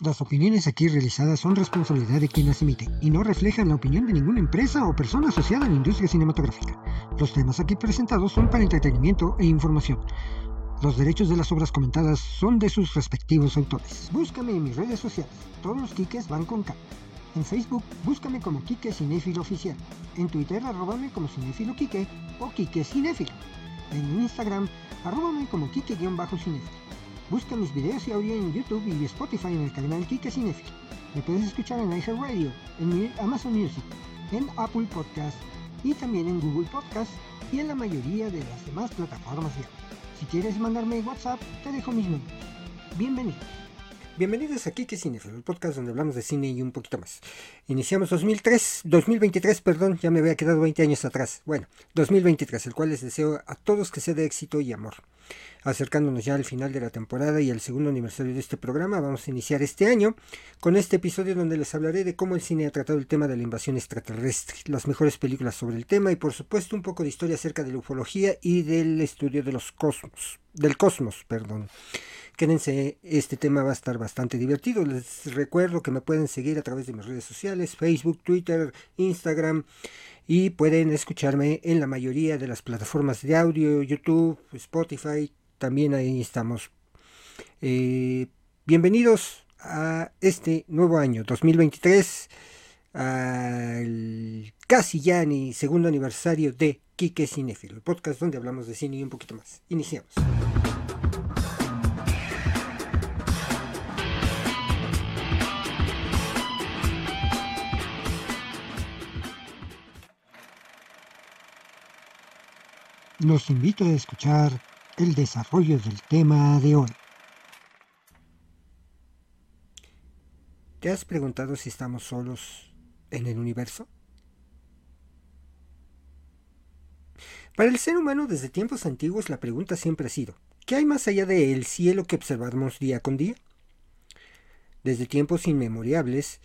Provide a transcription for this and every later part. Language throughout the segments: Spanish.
Las opiniones aquí realizadas son responsabilidad de quien las emite y no reflejan la opinión de ninguna empresa o persona asociada a la industria cinematográfica. Los temas aquí presentados son para entretenimiento e información. Los derechos de las obras comentadas son de sus respectivos autores. Búscame en mis redes sociales. Todos los Kikes van con K. En Facebook, búscame como Kike Cinéfilo Oficial. En Twitter, arróbame como Cinéfilo Kike o Kike Cinéfilo. En Instagram, arróbame como Kike-Cinéfilo. Busca mis videos y audio en YouTube y Spotify en el canal Kike Cinefil. Me puedes escuchar en iHeartRadio, en Amazon Music, en Apple Podcast y también en Google Podcast y en la mayoría de las demás plataformas de Si quieres mandarme WhatsApp, te dejo mis números. Bienvenido. Bienvenidos a Kike Cinefil, el podcast donde hablamos de cine y un poquito más. Iniciamos 2003, 2023, perdón, ya me había quedado 20 años atrás. Bueno, 2023, el cual les deseo a todos que sea de éxito y amor. Acercándonos ya al final de la temporada y al segundo aniversario de este programa, vamos a iniciar este año con este episodio donde les hablaré de cómo el cine ha tratado el tema de la invasión extraterrestre, las mejores películas sobre el tema y por supuesto un poco de historia acerca de la ufología y del estudio de los cosmos, del cosmos, perdón. Quédense, este tema va a estar bastante divertido. Les recuerdo que me pueden seguir a través de mis redes sociales, Facebook, Twitter, Instagram y pueden escucharme en la mayoría de las plataformas de audio, YouTube, Spotify, también ahí estamos. Eh, bienvenidos a este nuevo año 2023, al casi ya ni segundo aniversario de Kike Cinefilo, el podcast donde hablamos de cine y un poquito más. Iniciamos. Los invito a escuchar el desarrollo del tema de hoy. ¿Te has preguntado si estamos solos en el universo? Para el ser humano desde tiempos antiguos la pregunta siempre ha sido, ¿qué hay más allá del cielo que observamos día con día? Desde tiempos inmemorables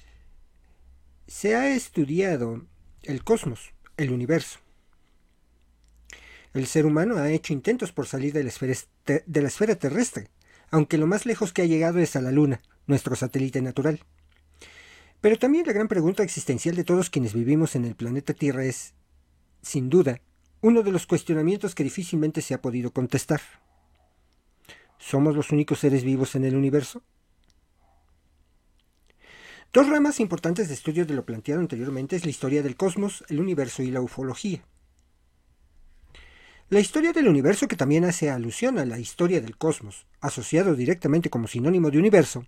se ha estudiado el cosmos, el universo. El ser humano ha hecho intentos por salir de la, esfera, terrestre, aunque lo más lejos que ha llegado es a la Luna, nuestro satélite natural. Pero también la gran pregunta existencial de todos quienes vivimos en el planeta Tierra es, sin duda, uno de los cuestionamientos que difícilmente se ha podido contestar. ¿Somos los únicos seres vivos en el universo? Dos ramas importantes de estudio de lo planteado anteriormente es la historia del cosmos, el universo y la ufología. La historia del universo, que también hace alusión a la historia del cosmos, asociado directamente como sinónimo de universo,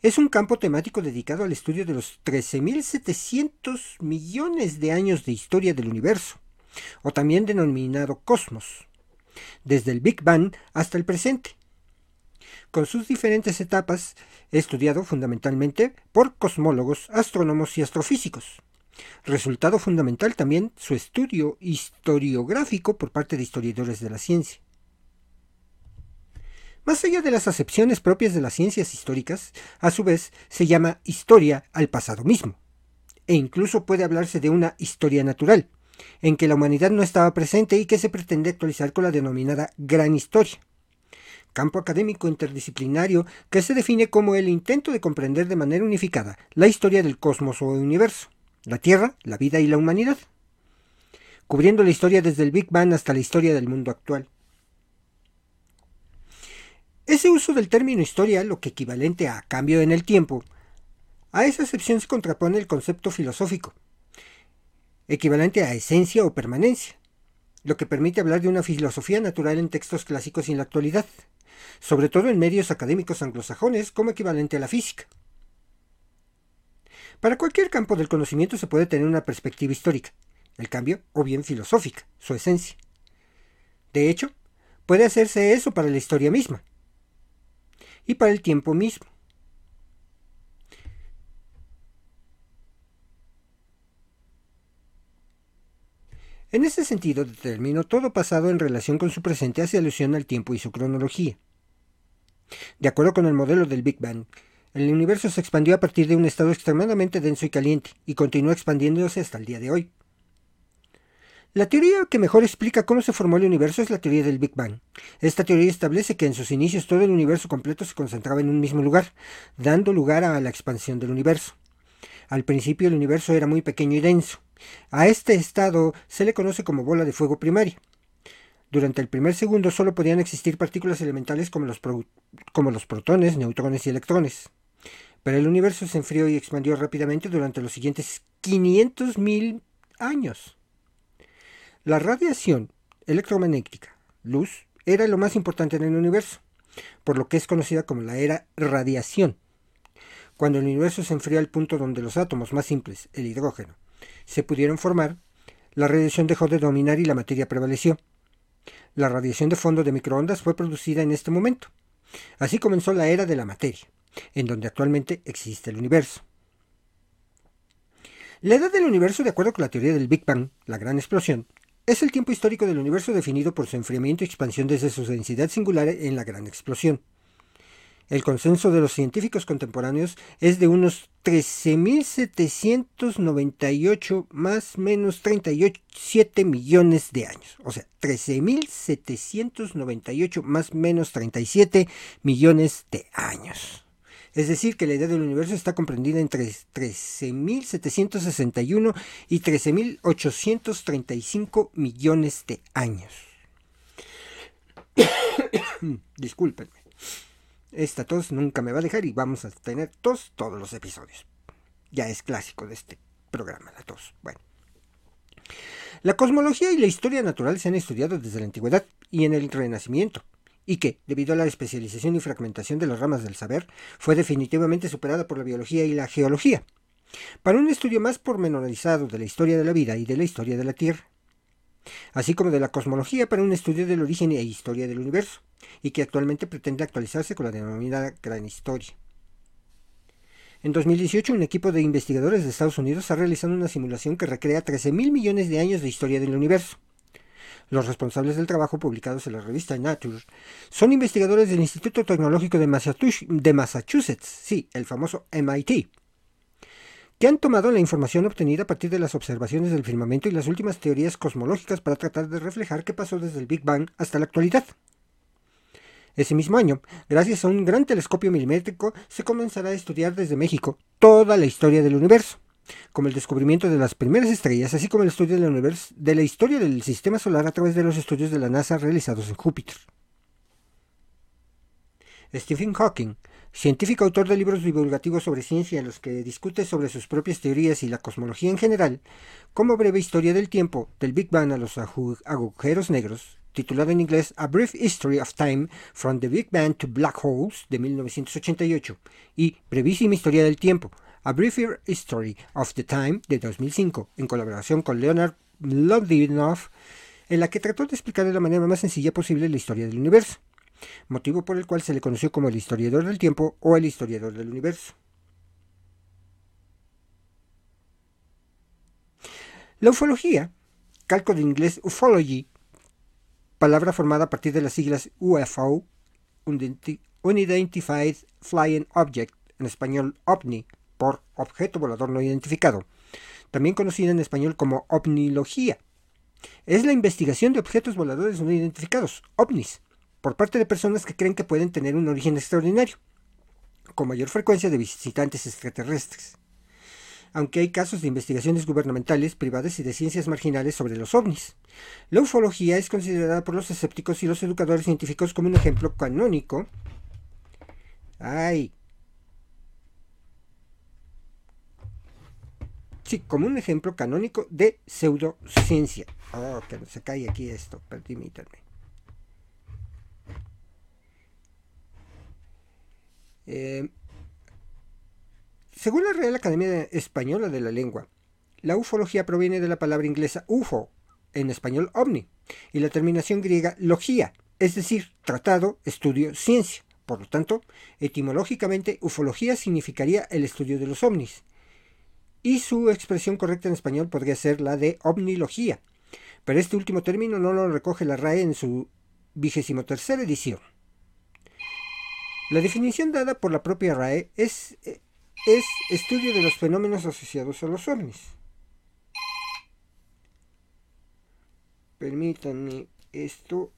es un campo temático dedicado al estudio de los 13.700 millones de años de historia del universo, o también denominado cosmos, desde el Big Bang hasta el presente. Con sus diferentes etapas, estudiado fundamentalmente por cosmólogos, astrónomos y astrofísicos. Resultado fundamental también su estudio historiográfico por parte de historiadores de la ciencia. Más allá de las acepciones propias de las ciencias históricas, a su vez se llama historia al pasado mismo, e incluso puede hablarse de una historia natural, en que la humanidad no estaba presente y que se pretende actualizar con la denominada gran historia, campo académico interdisciplinario que se define como el intento de comprender de manera unificada la historia del cosmos o universo la Tierra, la vida y la humanidad, cubriendo la historia desde el Big Bang hasta la historia del mundo actual. Ese uso del término historia, lo que equivalente a cambio en el tiempo, a esa excepción se contrapone el concepto filosófico, equivalente a esencia o permanencia, lo que permite hablar de una filosofía natural en textos clásicos y en la actualidad, sobre todo en medios académicos anglosajones como equivalente a la física. Para cualquier campo del conocimiento se puede tener una perspectiva histórica, el cambio, o bien filosófica, su esencia. De hecho, puede hacerse eso para la historia misma y para el tiempo mismo. En ese sentido determino todo pasado en relación con su presente hace alusión al tiempo y su cronología. De acuerdo con el modelo del Big Bang, el universo se expandió a partir de un estado extremadamente denso y caliente, y continúa expandiéndose hasta el día de hoy. La teoría que mejor explica cómo se formó el universo es la teoría del Big Bang. Esta teoría establece que en sus inicios todo el universo completo se concentraba en un mismo lugar, dando lugar a la expansión del universo. Al principio el universo era muy pequeño y denso. A este estado se le conoce como bola de fuego primaria. Durante el primer segundo solo podían existir partículas elementales como los, como los protones, neutrones y electrones. Pero el universo se enfrió y expandió rápidamente durante los siguientes 500.000 años. La radiación electromagnética, luz, era lo más importante en el universo, por lo que es conocida como la era radiación. Cuando el universo se enfrió al punto donde los átomos más simples, el hidrógeno, se pudieron formar, la radiación dejó de dominar y la materia prevaleció. La radiación de fondo de microondas fue producida en este momento. Así comenzó la era de la materia, en donde actualmente existe el universo. La edad del universo, de acuerdo con la teoría del Big Bang, la gran explosión, es el tiempo histórico del universo definido por su enfriamiento y expansión desde su densidad singular en la gran explosión. El consenso de los científicos contemporáneos es de unos 13.798 más menos 37 millones de años. O sea, 13.798 más menos 37 millones de años. Es decir, que la edad del universo está comprendida entre 13.761 y 13.835 millones de años. Discúlpenme. Esta tos nunca me va a dejar y vamos a tener tos todos los episodios. Ya es clásico de este programa, la tos. Bueno. La cosmología y la historia natural se han estudiado desde la antigüedad y en el Renacimiento, y que, debido a la especialización y fragmentación de las ramas del saber, fue definitivamente superada por la biología y la geología, para un estudio más pormenorizado de la historia de la vida y de la historia de la Tierra, así como de la cosmología para un estudio del origen e historia del universo y que actualmente pretende actualizarse con la denominada Gran Historia. En 2018, un equipo de investigadores de Estados Unidos ha realizado una simulación que recrea 13.000 millones de años de historia del universo. Los responsables del trabajo, publicados en la revista Nature, son investigadores del Instituto Tecnológico de Massachusetts, sí, el famoso MIT, que han tomado la información obtenida a partir de las observaciones del firmamento y las últimas teorías cosmológicas para tratar de reflejar qué pasó desde el Big Bang hasta la actualidad. Ese mismo año, gracias a un gran telescopio milimétrico, se comenzará a estudiar desde México toda la historia del universo, como el descubrimiento de las primeras estrellas, así como el estudio de la, historia del sistema solar a través de los estudios de la NASA realizados en Júpiter. Stephen Hawking, científico autor de libros divulgativos sobre ciencia en los que discute sobre sus propias teorías y la cosmología en general, como breve historia del tiempo, del Big Bang a los agujeros negros, titulado en inglés A Brief History of Time from the Big Bang to Black Holes de 1988 y Brevísima Historia del Tiempo, A Briefer History of the Time de 2005, en colaboración con Leonard Lodinoff, en la que trató de explicar de la manera más sencilla posible la historia del universo, motivo por el cual se le conoció como el historiador del tiempo o el historiador del universo. La ufología, calco de inglés ufology, palabra formada a partir de las siglas UFO, Unidentified Flying Object, en español OVNI, por objeto volador no identificado, también conocida en español como ovnilogía. Es la investigación de objetos voladores no identificados, ovnis, por parte de personas que creen que pueden tener un origen extraordinario, con mayor frecuencia de visitantes extraterrestres aunque hay casos de investigaciones gubernamentales, privadas y de ciencias marginales sobre los ovnis. La ufología es considerada por los escépticos y los educadores científicos como un ejemplo canónico. ¡Ay! Sí, como un ejemplo canónico de pseudociencia. Oh, que se cae aquí esto, permítanme. Eh, según la Real Academia Española de la Lengua, la ufología proviene de la palabra inglesa UFO, en español ovni, y la terminación griega logía, es decir, tratado, estudio, ciencia. Por lo tanto, etimológicamente, ufología significaría el estudio de los ovnis. Y su expresión correcta en español podría ser la de ovnilogía, pero este último término no lo recoge la RAE en su vigésimo tercera edición. La definición dada por la propia RAE es eh, es estudio de los fenómenos asociados a los ovnis. permítanme esto.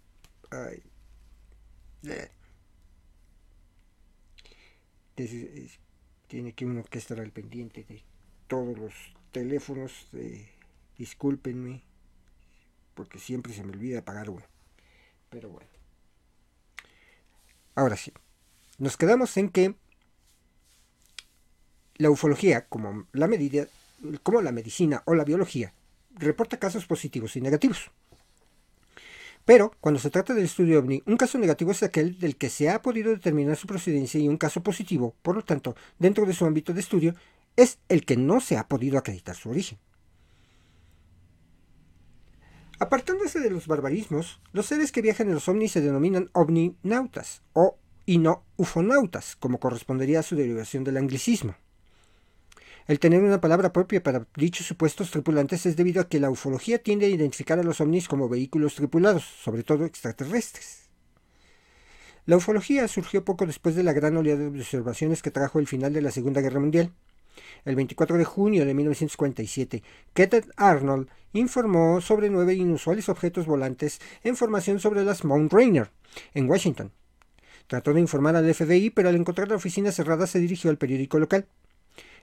tiene que uno que estar al pendiente de todos los teléfonos. discúlpenme, porque siempre se me olvida apagar. Pero bueno. Ahora sí. Nos quedamos en que la ufología, como la, medida, como la medicina o la biología, reporta casos positivos y negativos. Pero, cuando se trata del estudio ovni, un caso negativo es aquel del que se ha podido determinar su procedencia y un caso positivo, por lo tanto, dentro de su ámbito de estudio, es el que no se ha podido acreditar su origen. Apartándose de los barbarismos, los seres que viajan en los ovnis se denominan ovninautas o y no ufonautas, como correspondería a su derivación del anglicismo. El tener una palabra propia para dichos supuestos tripulantes es debido a que la ufología tiende a identificar a los ovnis como vehículos tripulados, sobre todo extraterrestres. La ufología surgió poco después de la gran oleada de observaciones que trajo el final de la Segunda Guerra Mundial. El 24 de junio de 1947, Kenneth Arnold informó sobre nueve inusuales objetos volantes en formación sobre las Mount Rainier, en Washington. Trató de informar al FBI, pero al encontrar la oficina cerrada se dirigió al periódico local.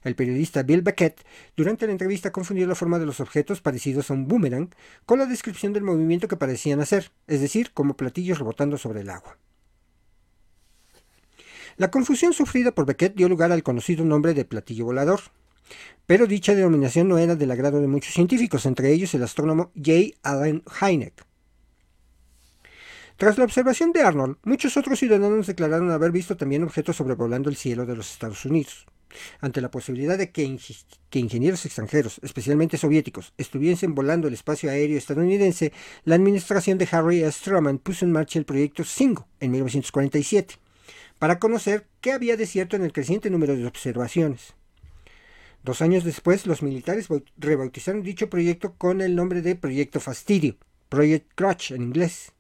El periodista Bill Beckett durante la entrevista confundió la forma de los objetos parecidos a un boomerang con la descripción del movimiento que parecían hacer, es decir, como platillos rebotando sobre el agua. La confusión sufrida por Beckett dio lugar al conocido nombre de platillo volador, pero dicha denominación no era del agrado de muchos científicos, entre ellos el astrónomo J. Allen Hynek. Tras la observación de Arnold, muchos otros ciudadanos declararon haber visto también objetos sobrevolando el cielo de los Estados Unidos. Ante la posibilidad de que, ingenieros extranjeros, especialmente soviéticos, estuviesen volando el espacio aéreo estadounidense, la administración de Harry S. Truman puso en marcha el proyecto SINGO en 1947, para conocer qué había de cierto en el creciente número de observaciones. Dos años después, los militares rebautizaron dicho proyecto con el nombre de Proyecto Fastidio, Project Crutch en inglés,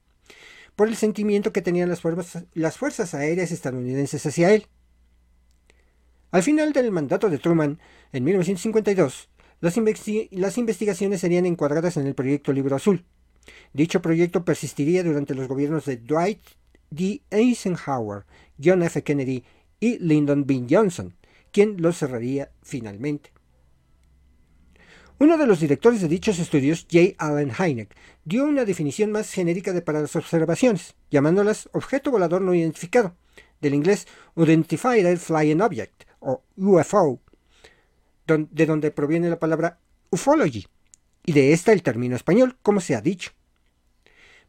por el sentimiento que tenían las fuerzas aéreas estadounidenses hacia él. Al final del mandato de Truman, en 1952, las, investigaciones serían encuadradas en el proyecto Libro Azul. Dicho proyecto persistiría durante los gobiernos de Dwight D. Eisenhower, John F. Kennedy y Lyndon B. Johnson, quien lo cerraría finalmente. Uno de los directores de dichos estudios, J. Allen Hynek, dio una definición más genérica de para las observaciones, llamándolas objeto volador no identificado, del inglés Unidentified Flying Object, o UFO, de donde proviene la palabra ufology, y de esta el término español, como se ha dicho.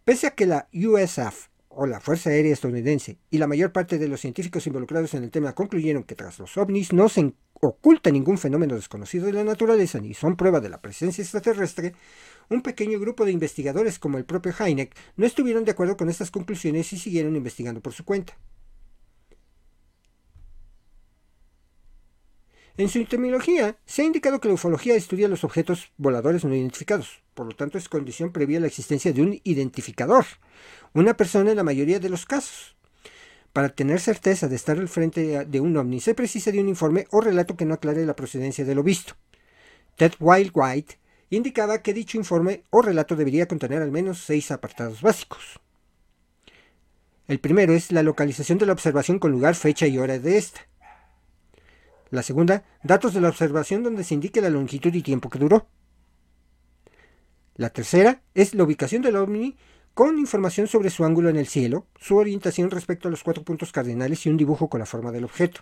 Pese a que la USAF, o la Fuerza Aérea Estadounidense, y la mayor parte de los científicos involucrados en el tema concluyeron que tras los ovnis no se oculta ningún fenómeno desconocido de la naturaleza ni son prueba de la presencia extraterrestre, un pequeño grupo de investigadores como el propio Heineck no estuvieron de acuerdo con estas conclusiones y siguieron investigando por su cuenta. En su etimología, se ha indicado que la ufología estudia los objetos voladores no identificados, por lo tanto es condición previa la existencia de un identificador, una persona en la mayoría de los casos. Para tener certeza de estar al frente de un ovni se precisa de un informe o relato que no aclare la procedencia de lo visto. Ted Wild White indicaba que dicho informe o relato debería contener al menos seis apartados básicos. El primero es la localización de la observación con lugar, fecha y hora de esta. La segunda, datos de la observación donde se indique la longitud y tiempo que duró. La tercera es la ubicación del ovni con información sobre su ángulo en el cielo, su orientación respecto a los cuatro puntos cardinales y un dibujo con la forma del objeto.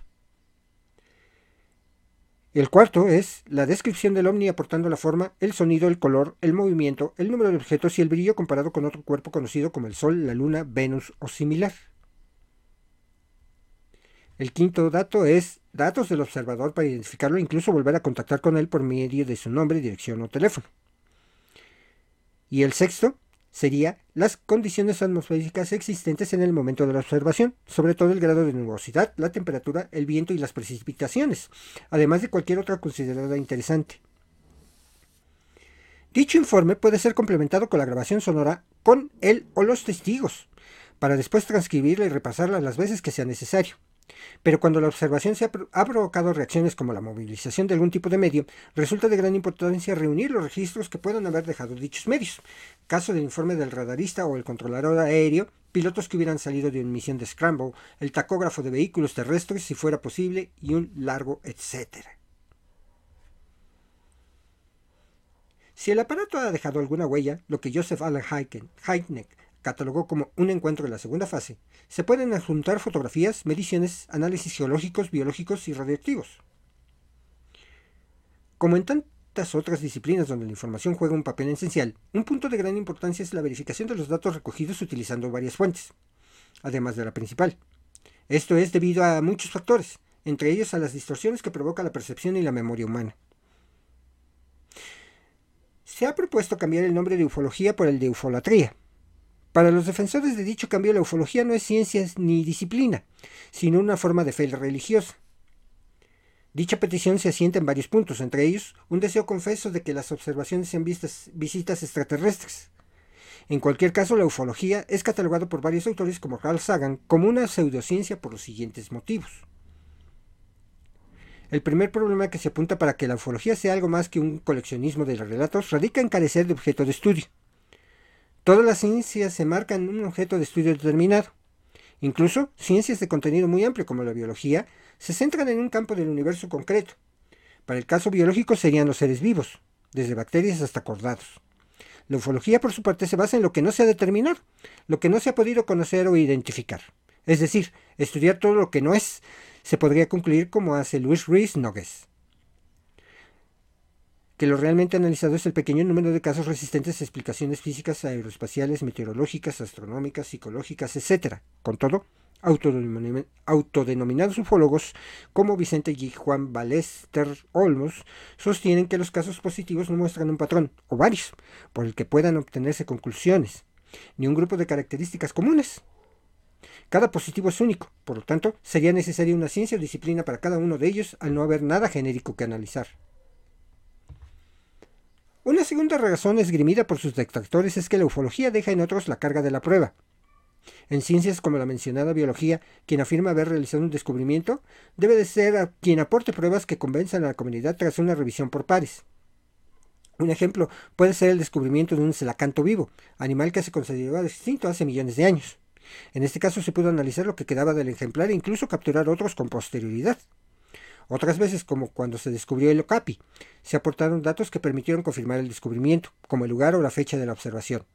El cuarto es la descripción del ovni aportando la forma, el sonido, el color, el movimiento, el número de objetos y el brillo comparado con otro cuerpo conocido como el Sol, la Luna, Venus o similar. El quinto dato es datos del observador para identificarlo e incluso volver a contactar con él por medio de su nombre, dirección o teléfono. Y el sexto sería las condiciones atmosféricas existentes en el momento de la observación, sobre todo el grado de nubosidad, la temperatura, el viento y las precipitaciones, además de cualquier otra considerada interesante. Dicho informe puede ser complementado con la grabación sonora con él o los testigos, para después transcribirla y repasarla las veces que sea necesario Pero cuando la observación se ha, provocado reacciones como la movilización de algún tipo de medio, resulta de gran importancia reunir los registros que puedan haber dejado dichos medios. Caso del informe del radarista o el controlador aéreo, pilotos que hubieran salido de una misión de Scramble, el tacógrafo de vehículos terrestres si fuera posible y un largo etcétera. Si el aparato ha dejado alguna huella, lo que Joseph Allen catalogó como un encuentro en la segunda fase, se pueden adjuntar fotografías, mediciones, análisis geológicos, biológicos y radioactivos. Como en tantas otras disciplinas donde la información juega un papel esencial, un punto de gran importancia es la verificación de los datos recogidos utilizando varias fuentes, además de la principal. Esto es debido a muchos factores, entre ellos a las distorsiones que provoca la percepción y la memoria humana. Se ha propuesto cambiar el nombre de ufología por el de ufolatría. Para los defensores de dicho cambio, la ufología no es ciencia ni disciplina, sino una forma de fe religiosa. Dicha petición se asienta en varios puntos, entre ellos un deseo confeso de que las observaciones sean vistas, visitas extraterrestres. En cualquier caso, la ufología es catalogada por varios autores como Carl Sagan como una pseudociencia por los siguientes motivos. El primer problema que se apunta para que la ufología sea algo más que un coleccionismo de relatos radica en carecer de objeto de estudio. Todas las ciencias se marcan un objeto de estudio determinado. Incluso ciencias de contenido muy amplio como la biología se centran en un campo del universo concreto. Para el caso biológico serían los seres vivos, desde bacterias hasta cordados. La ufología, por su parte, se basa en lo que no se ha determinado, lo que no se ha podido conocer o identificar. Es decir, estudiar todo lo que no es, se podría concluir como hace Luis Ruiz Nogues, que lo realmente analizado es el pequeño número de casos resistentes a explicaciones físicas, aeroespaciales, meteorológicas, astronómicas, psicológicas, etc. Con todo, autodenominados ufólogos como Vicente y Juan Balester Olmos sostienen que los casos positivos no muestran un patrón, o varios, por el que puedan obtenerse conclusiones, ni un grupo de características comunes, cada positivo es único, por lo tanto, sería necesaria una ciencia o disciplina para cada uno de ellos al no haber nada genérico que analizar. Una segunda razón esgrimida por sus detractores es que la ufología deja en otros la carga de la prueba. En ciencias como la mencionada biología, quien afirma haber realizado un descubrimiento debe de ser quien aporte pruebas que convenzan a la comunidad tras una revisión por pares. Un ejemplo puede ser el descubrimiento de un celacanto vivo, animal que se consideraba extinto hace millones de años. En este caso se pudo analizar lo que quedaba del ejemplar e incluso capturar otros con posterioridad. Otras veces, como cuando se descubrió el Okapi, se aportaron datos que permitieron confirmar el descubrimiento, como el lugar o la fecha de la observación.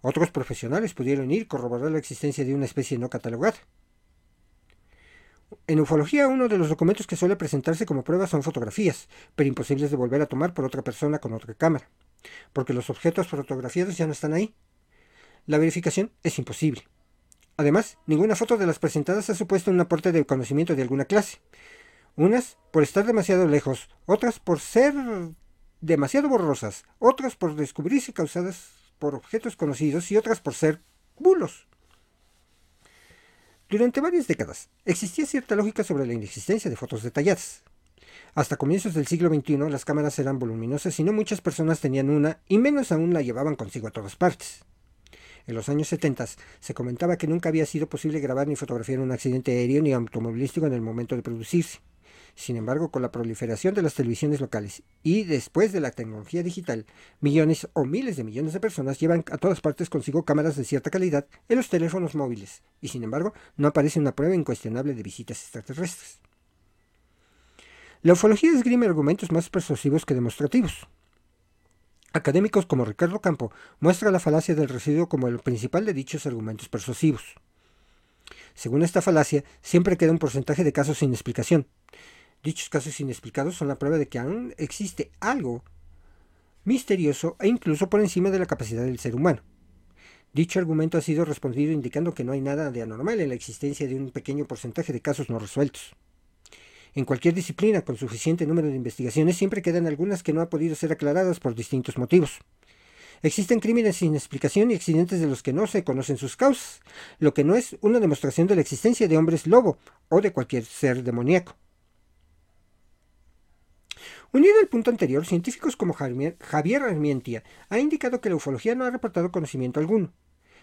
Otros profesionales pudieron ir corroborar la existencia de una especie no catalogada. En ufología, uno de los documentos que suele presentarse como prueba son fotografías, pero imposibles de volver a tomar por otra persona con otra cámara, porque los objetos fotografiados ya no están ahí. La verificación es imposible. Además, ninguna foto de las presentadas ha supuesto un aporte de conocimiento de alguna clase. Unas por estar demasiado lejos, otras por ser demasiado borrosas, otras por descubrirse causadas por objetos conocidos y otras por ser bulos. Durante varias décadas existía cierta lógica sobre la inexistencia de fotos detalladas. Hasta comienzos del siglo XXI las cámaras eran voluminosas y no muchas personas tenían una y menos aún la llevaban consigo a todas partes. En los años 70 se comentaba que nunca había sido posible grabar ni fotografiar un accidente aéreo ni automovilístico en el momento de producirse. Sin embargo, con la proliferación de las televisiones locales y después de la tecnología digital, millones o miles de millones de personas llevan a todas partes consigo cámaras de cierta calidad en los teléfonos móviles, y sin embargo, no aparece una prueba incuestionable de visitas extraterrestres. La ufología esgrime argumentos más persuasivos que demostrativos. Académicos como Ricardo Campo muestra la falacia del residuo como el principal de dichos argumentos persuasivos. Según esta falacia, siempre queda un porcentaje de casos sin explicación. Dichos casos inexplicados son la prueba de que aún existe algo misterioso e incluso por encima de la capacidad del ser humano. Dicho argumento ha sido respondido indicando que no hay nada de anormal en la existencia de un pequeño porcentaje de casos no resueltos. En cualquier disciplina con suficiente número de investigaciones siempre quedan algunas que no han podido ser aclaradas por distintos motivos. Existen crímenes sin explicación y accidentes de los que no se conocen sus causas, lo que no es una demostración de la existencia de hombres lobo o de cualquier ser demoníaco. Unido al punto anterior, científicos como Javier Armientia han indicado que la ufología no ha reportado conocimiento alguno.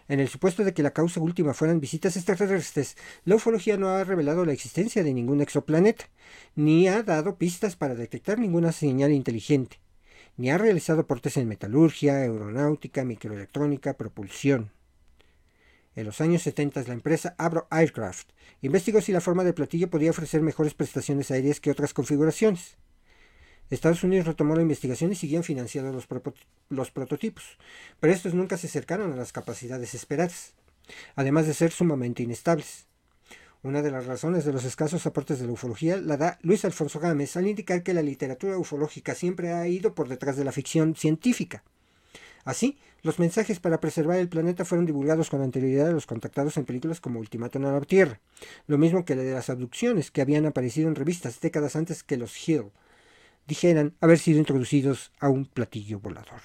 En el supuesto de que la causa última fueran visitas extraterrestres, la ufología no ha revelado la existencia de ningún exoplaneta, ni ha dado pistas para detectar ninguna señal inteligente, ni ha realizado aportes en metalurgia, aeronáutica, microelectrónica, propulsión. En los años 70 la empresa Abro Aircraft investigó si la forma de platillo podía ofrecer mejores prestaciones aéreas que otras configuraciones. Estados Unidos retomó la investigación y siguieron financiando los, los prototipos, pero estos nunca se acercaron a las capacidades esperadas, además de ser sumamente inestables. Una de las razones de los escasos aportes de la ufología la da Luis Alfonso Gámez al indicar que la literatura ufológica siempre ha ido por detrás de la ficción científica. Así, los mensajes para preservar el planeta fueron divulgados con anterioridad a los contactados en películas como Ultimátum a la Tierra, lo mismo que la de las abducciones que habían aparecido en revistas décadas antes que los Hill dijeran haber sido introducidos a un platillo volador.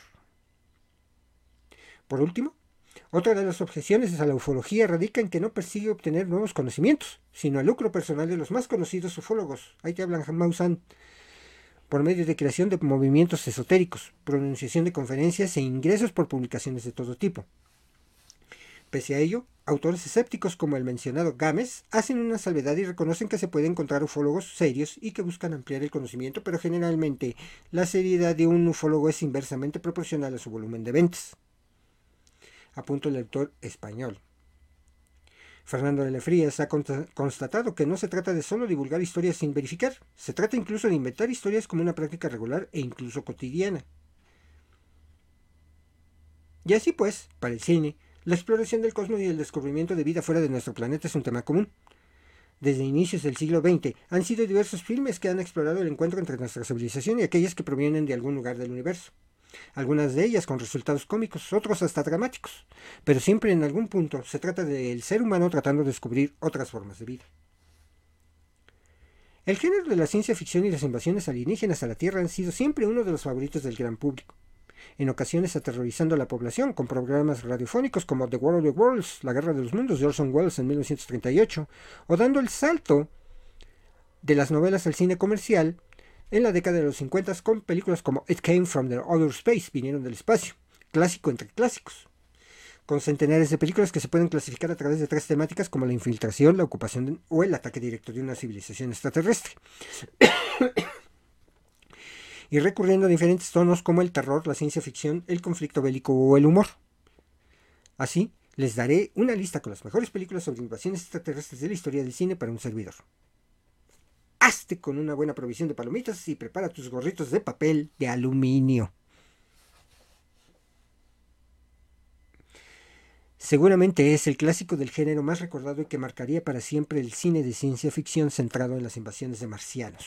Por último, otra de las objeciones a la ufología radica en que no persigue obtener nuevos conocimientos, sino el lucro personal de los más conocidos ufólogos. Ahí te hablan Mausan por medio de creación de movimientos esotéricos, pronunciación de conferencias e ingresos por publicaciones de todo tipo. Pese a ello, autores escépticos como el mencionado Gámez hacen una salvedad y reconocen que se puede encontrar ufólogos serios y que buscan ampliar el conocimiento, pero generalmente la seriedad de un ufólogo es inversamente proporcional a su volumen de ventas. Apunto el autor español. Fernando de Frías ha constatado que no se trata de solo divulgar historias sin verificar, se trata incluso de inventar historias como una práctica regular e incluso cotidiana. Y así pues, para el cine, la exploración del cosmos y el descubrimiento de vida fuera de nuestro planeta es un tema común. Desde inicios del siglo XX han sido diversos filmes que han explorado el encuentro entre nuestra civilización y aquellas que provienen de algún lugar del universo. Algunas de ellas con resultados cómicos, otros hasta dramáticos, pero siempre en algún punto se trata del ser humano tratando de descubrir otras formas de vida. El género de la ciencia ficción y las invasiones alienígenas a la Tierra han sido siempre uno de los favoritos del gran público en ocasiones aterrorizando a la población con programas radiofónicos como The War of the Worlds, La Guerra de los Mundos de Orson Welles en 1938, o dando el salto de las novelas al cine comercial en la década de los 50 con películas como It Came from the Other Space, vinieron del espacio, clásico entre clásicos, con centenares de películas que se pueden clasificar a través de tres temáticas como la infiltración, la ocupación o el ataque directo de una civilización extraterrestre y recurriendo a diferentes tonos como el terror, la ciencia ficción, el conflicto bélico o el humor. Así, les daré una lista con las mejores películas sobre invasiones extraterrestres de la historia del cine para un servidor. Hazte con una buena provisión de palomitas y prepara tus gorritos de papel de aluminio. Seguramente es el clásico del género más recordado y que marcaría para siempre el cine de ciencia ficción centrado en las invasiones de marcianos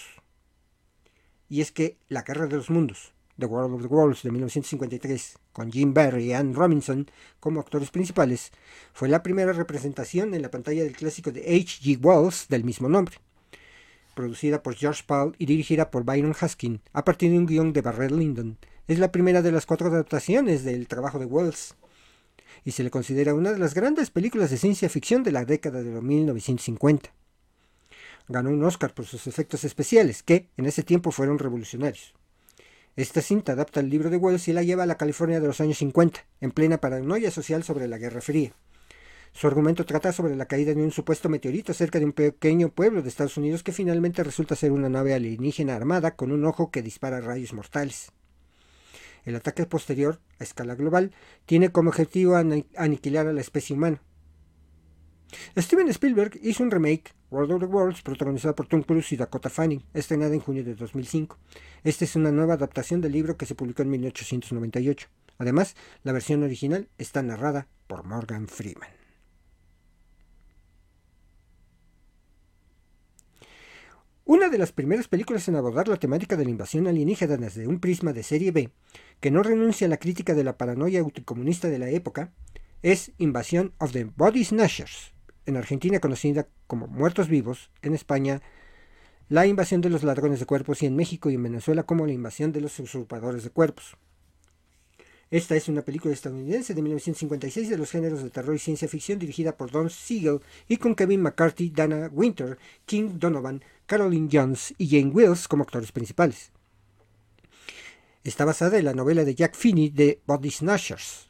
y es que La Guerra de los Mundos, The World of the Worlds de 1953, con Jim Barry y Anne Robinson como actores principales, fue la primera representación en la pantalla del clásico de H.G. Wells del mismo nombre. Producida por George Paul y dirigida por Byron Haskin a partir de un guion de Barrett Lyndon, es la primera de las cuatro adaptaciones del trabajo de Wells y se le considera una de las grandes películas de ciencia ficción de la década de los 1950 ganó un Oscar por sus efectos especiales, que en ese tiempo fueron revolucionarios. Esta cinta adapta el libro de Wells y la lleva a la California de los años 50, en plena paranoia social sobre la Guerra Fría. Su argumento trata sobre la caída de un supuesto meteorito cerca de un pequeño pueblo de Estados Unidos que finalmente resulta ser una nave alienígena armada con un ojo que dispara rayos mortales. El ataque posterior, a escala global, tiene como objetivo aniquilar a la especie humana. Steven Spielberg hizo un remake, World of the Worlds, protagonizado por Tom Cruise y Dakota Fanning, estrenada en junio de 2005. Esta es una nueva adaptación del libro que se publicó en 1898. Además, la versión original está narrada por Morgan Freeman. Una de las primeras películas en abordar la temática de la invasión alienígena desde un prisma de serie B, que no renuncia a la crítica de la paranoia autocomunista de la época, es Invasion of the Body Snatchers, en Argentina conocida como Muertos Vivos, en España la invasión de los ladrones de cuerpos y en México y en Venezuela como la invasión de los usurpadores de cuerpos. Esta es una película estadounidense de 1956 de los géneros de terror y ciencia ficción dirigida por Don Siegel y con Kevin McCarthy, Dana Winter, King Donovan, Caroline Jones y Jane Wills como actores principales. Está basada en la novela de Jack Finney de Body Snatchers,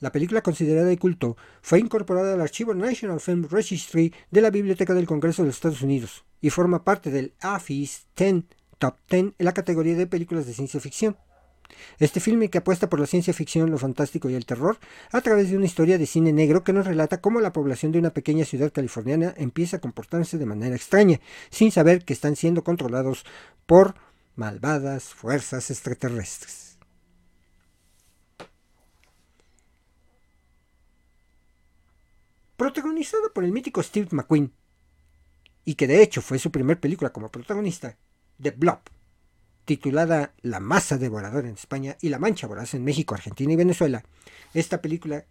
La película considerada de culto fue incorporada al archivo National Film Registry de la Biblioteca del Congreso de los Estados Unidos y forma parte del AFIS 10 Top 10 en la categoría de películas de ciencia ficción. Este filme que apuesta por la ciencia ficción, lo fantástico y el terror a través de una historia de cine negro que nos relata cómo la población de una pequeña ciudad californiana empieza a comportarse de manera extraña, sin saber que están siendo controlados por malvadas fuerzas extraterrestres. Protagonizada por el mítico Steve McQueen, y que de hecho fue su primer película como protagonista, The Blob, titulada La masa devoradora en España y La mancha voraz en México, Argentina y Venezuela. Esta película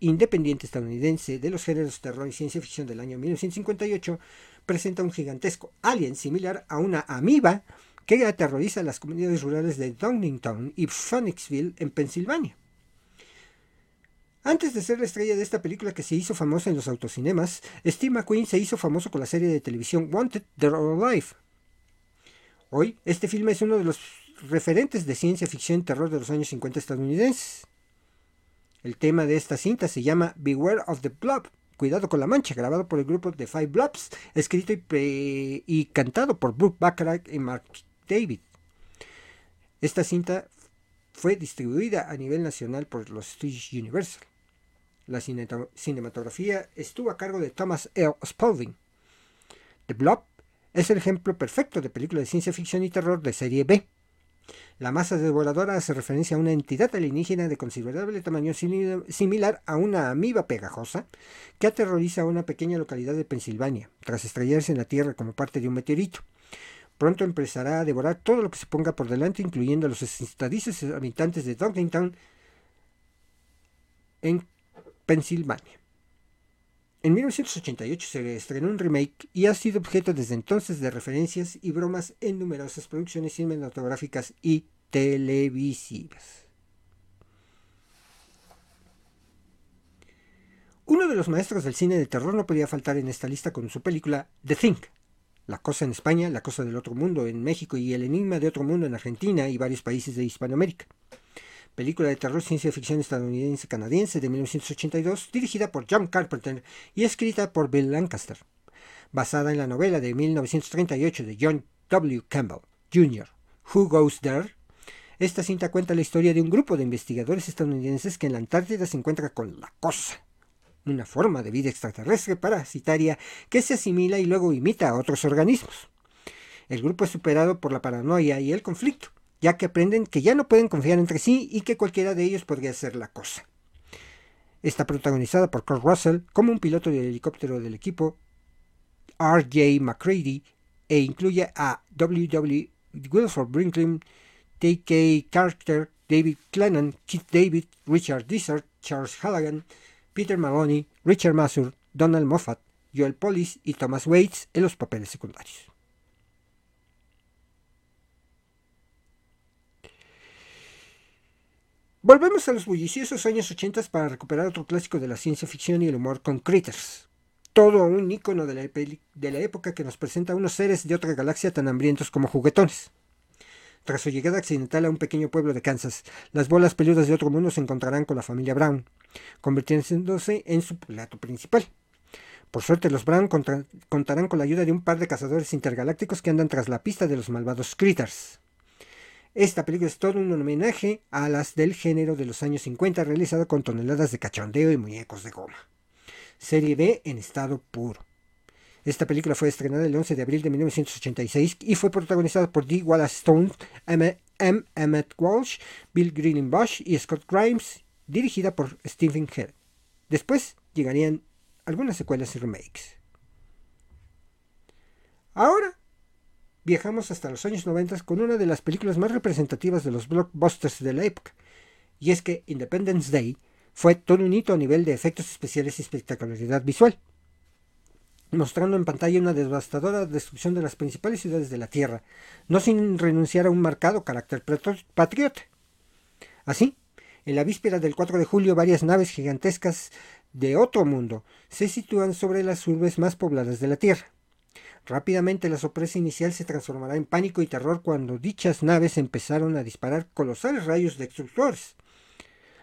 independiente estadounidense de los géneros terror y ciencia ficción del año 1958 presenta un gigantesco alien similar a una amiba que aterroriza las comunidades rurales de Downingtown y Phoenixville en Pensilvania. Antes de ser la estrella de esta película que se hizo famosa en los autocinemas, Steve McQueen se hizo famoso con la serie de televisión Wanted Dead or Alive. Hoy, este filme es uno de los referentes de ciencia ficción y terror de los años 50 estadounidenses. El tema de esta cinta se llama Beware of the Blob, Cuidado con la mancha, grabado por el grupo The Five Blobs, escrito y, cantado por Brooke Bacharach y Mark David. Esta cinta fue distribuida a nivel nacional por los Studios Universal. La cinematografía estuvo a cargo de Thomas L. Spalding. The Blob es el ejemplo perfecto de película de ciencia ficción y terror de serie B. La masa devoradora hace referencia a una entidad alienígena de considerable tamaño similar a una amiba pegajosa que aterroriza a una pequeña localidad de Pensilvania, tras estrellarse en la Tierra como parte de un meteorito. Pronto empezará a devorar todo lo que se ponga por delante, incluyendo a los estadistas habitantes de Downingtown en Pensilvania. En 1988 se estrenó un remake y ha sido objeto desde entonces de referencias y bromas en numerosas producciones cinematográficas y televisivas. Uno de los maestros del cine de terror no podía faltar en esta lista con su película The Thing, La cosa en España, La cosa del otro mundo en México y El enigma de otro mundo en Argentina y varios países de Hispanoamérica película de terror ciencia ficción estadounidense-canadiense de 1982, dirigida por John Carpenter y escrita por Bill Lancaster. Basada en la novela de 1938 de John W. Campbell Jr., Who Goes There? Esta cinta cuenta la historia de un grupo de investigadores estadounidenses que en la Antártida se encuentra con la cosa, una forma de vida extraterrestre parasitaria que se asimila y luego imita a otros organismos. El grupo es superado por la paranoia y el conflicto, ya que aprenden que ya no pueden confiar entre sí y que cualquiera de ellos podría ser la cosa. Está protagonizada por Kurt Russell como un piloto de helicóptero del equipo R.J. McCready e incluye a W.W. Wilford Brinkley, T.K. Carter, David Clennon, Keith David, Richard Dissert, Charles Halligan, Peter Maloney, Richard Masur, Donald Moffat, Joel Polis y Thomas Waits en los papeles secundarios. Volvemos a los bulliciosos años 80 para recuperar otro clásico de la ciencia ficción y el humor con Critters. Todo un icono de la, de la época que nos presenta unos seres de otra galaxia tan hambrientos como juguetones. Tras su llegada accidental a un pequeño pueblo de Kansas, las bolas peludas de otro mundo se encontrarán con la familia Brown, convirtiéndose en su plato principal. Por suerte, los Brown contarán con la ayuda de un par de cazadores intergalácticos que andan tras la pista de los malvados Critters. Esta película es todo un homenaje a las del género de los años 50 realizada con toneladas de cachondeo y muñecos de goma. Serie B en estado puro. Esta película fue estrenada el 11 de abril de 1986 y fue protagonizada por D. Wallace Stone, M. Emmett Walsh, Bill Greenbush y Scott Grimes, dirigida por Stephen Head. Después llegarían algunas secuelas y remakes. Ahora viajamos hasta los años 90 con una de las películas más representativas de los blockbusters de la época. Y es que Independence Day fue todo un hito a nivel de efectos especiales y espectacularidad visual, mostrando en pantalla una devastadora destrucción de las principales ciudades de la Tierra, no sin renunciar a un marcado carácter patriota. Así, en la víspera del 4 de julio, varias naves gigantescas de otro mundo se sitúan sobre las urbes más pobladas de la Tierra. Rápidamente la sorpresa inicial se transformará en pánico y terror cuando dichas naves empezaron a disparar colosales rayos destructores.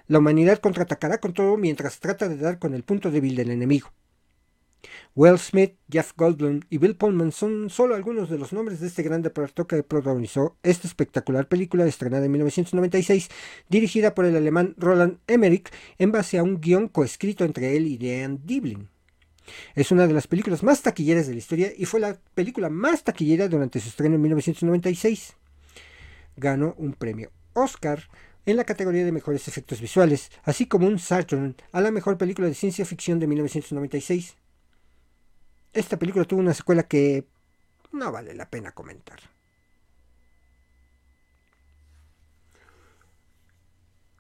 la humanidad contraatacará con todo mientras trata de dar con el punto débil del enemigo. Will Smith, Jeff Goldblum y Bill Pullman son solo algunos de los nombres de este gran reparto que protagonizó esta espectacular película estrenada en 1996, dirigida por el alemán Roland Emmerich en base a un guion coescrito entre él y Dan Diblin. Es una de las películas más taquilleras de la historia y fue la película más taquillera durante su estreno en 1996. Ganó un premio Oscar en la categoría de mejores efectos visuales, así como un Saturn a la mejor película de ciencia ficción de 1996. Esta película tuvo una secuela que no vale la pena comentar.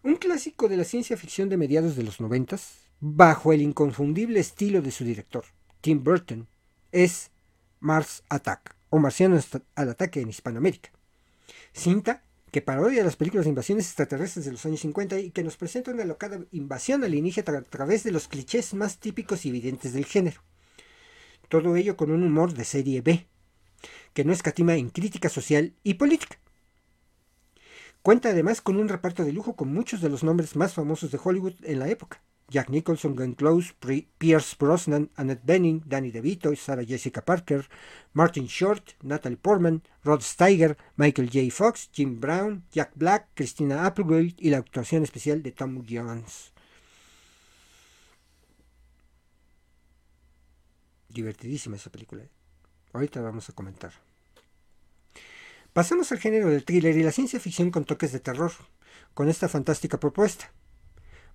Un clásico de la ciencia ficción de mediados de los noventas, bajo el inconfundible estilo de su director, Tim Burton, es Mars Attack, o Marcianos al ataque en Hispanoamérica. Cinta que parodia las películas de invasiones extraterrestres de los años 50 y que nos presenta una locada invasión alienígena a través de los clichés más típicos y evidentes del género. Todo ello con un humor de serie B, que no escatima en crítica social y política. Cuenta además con un reparto de lujo con muchos de los nombres más famosos de Hollywood en la época. Jack Nicholson, Glenn Close, Pierce Brosnan, Annette Bening, Danny DeVito, Sarah Jessica Parker, Martin Short, Natalie Portman, Rod Steiger, Michael J. Fox, Jim Brown, Jack Black, Christina Applegate y la actuación especial de Tom Jones. Divertidísima esa película. ¿eh? Ahorita vamos a comentar. Pasamos al género del thriller y la ciencia ficción con toques de terror, con esta fantástica propuesta.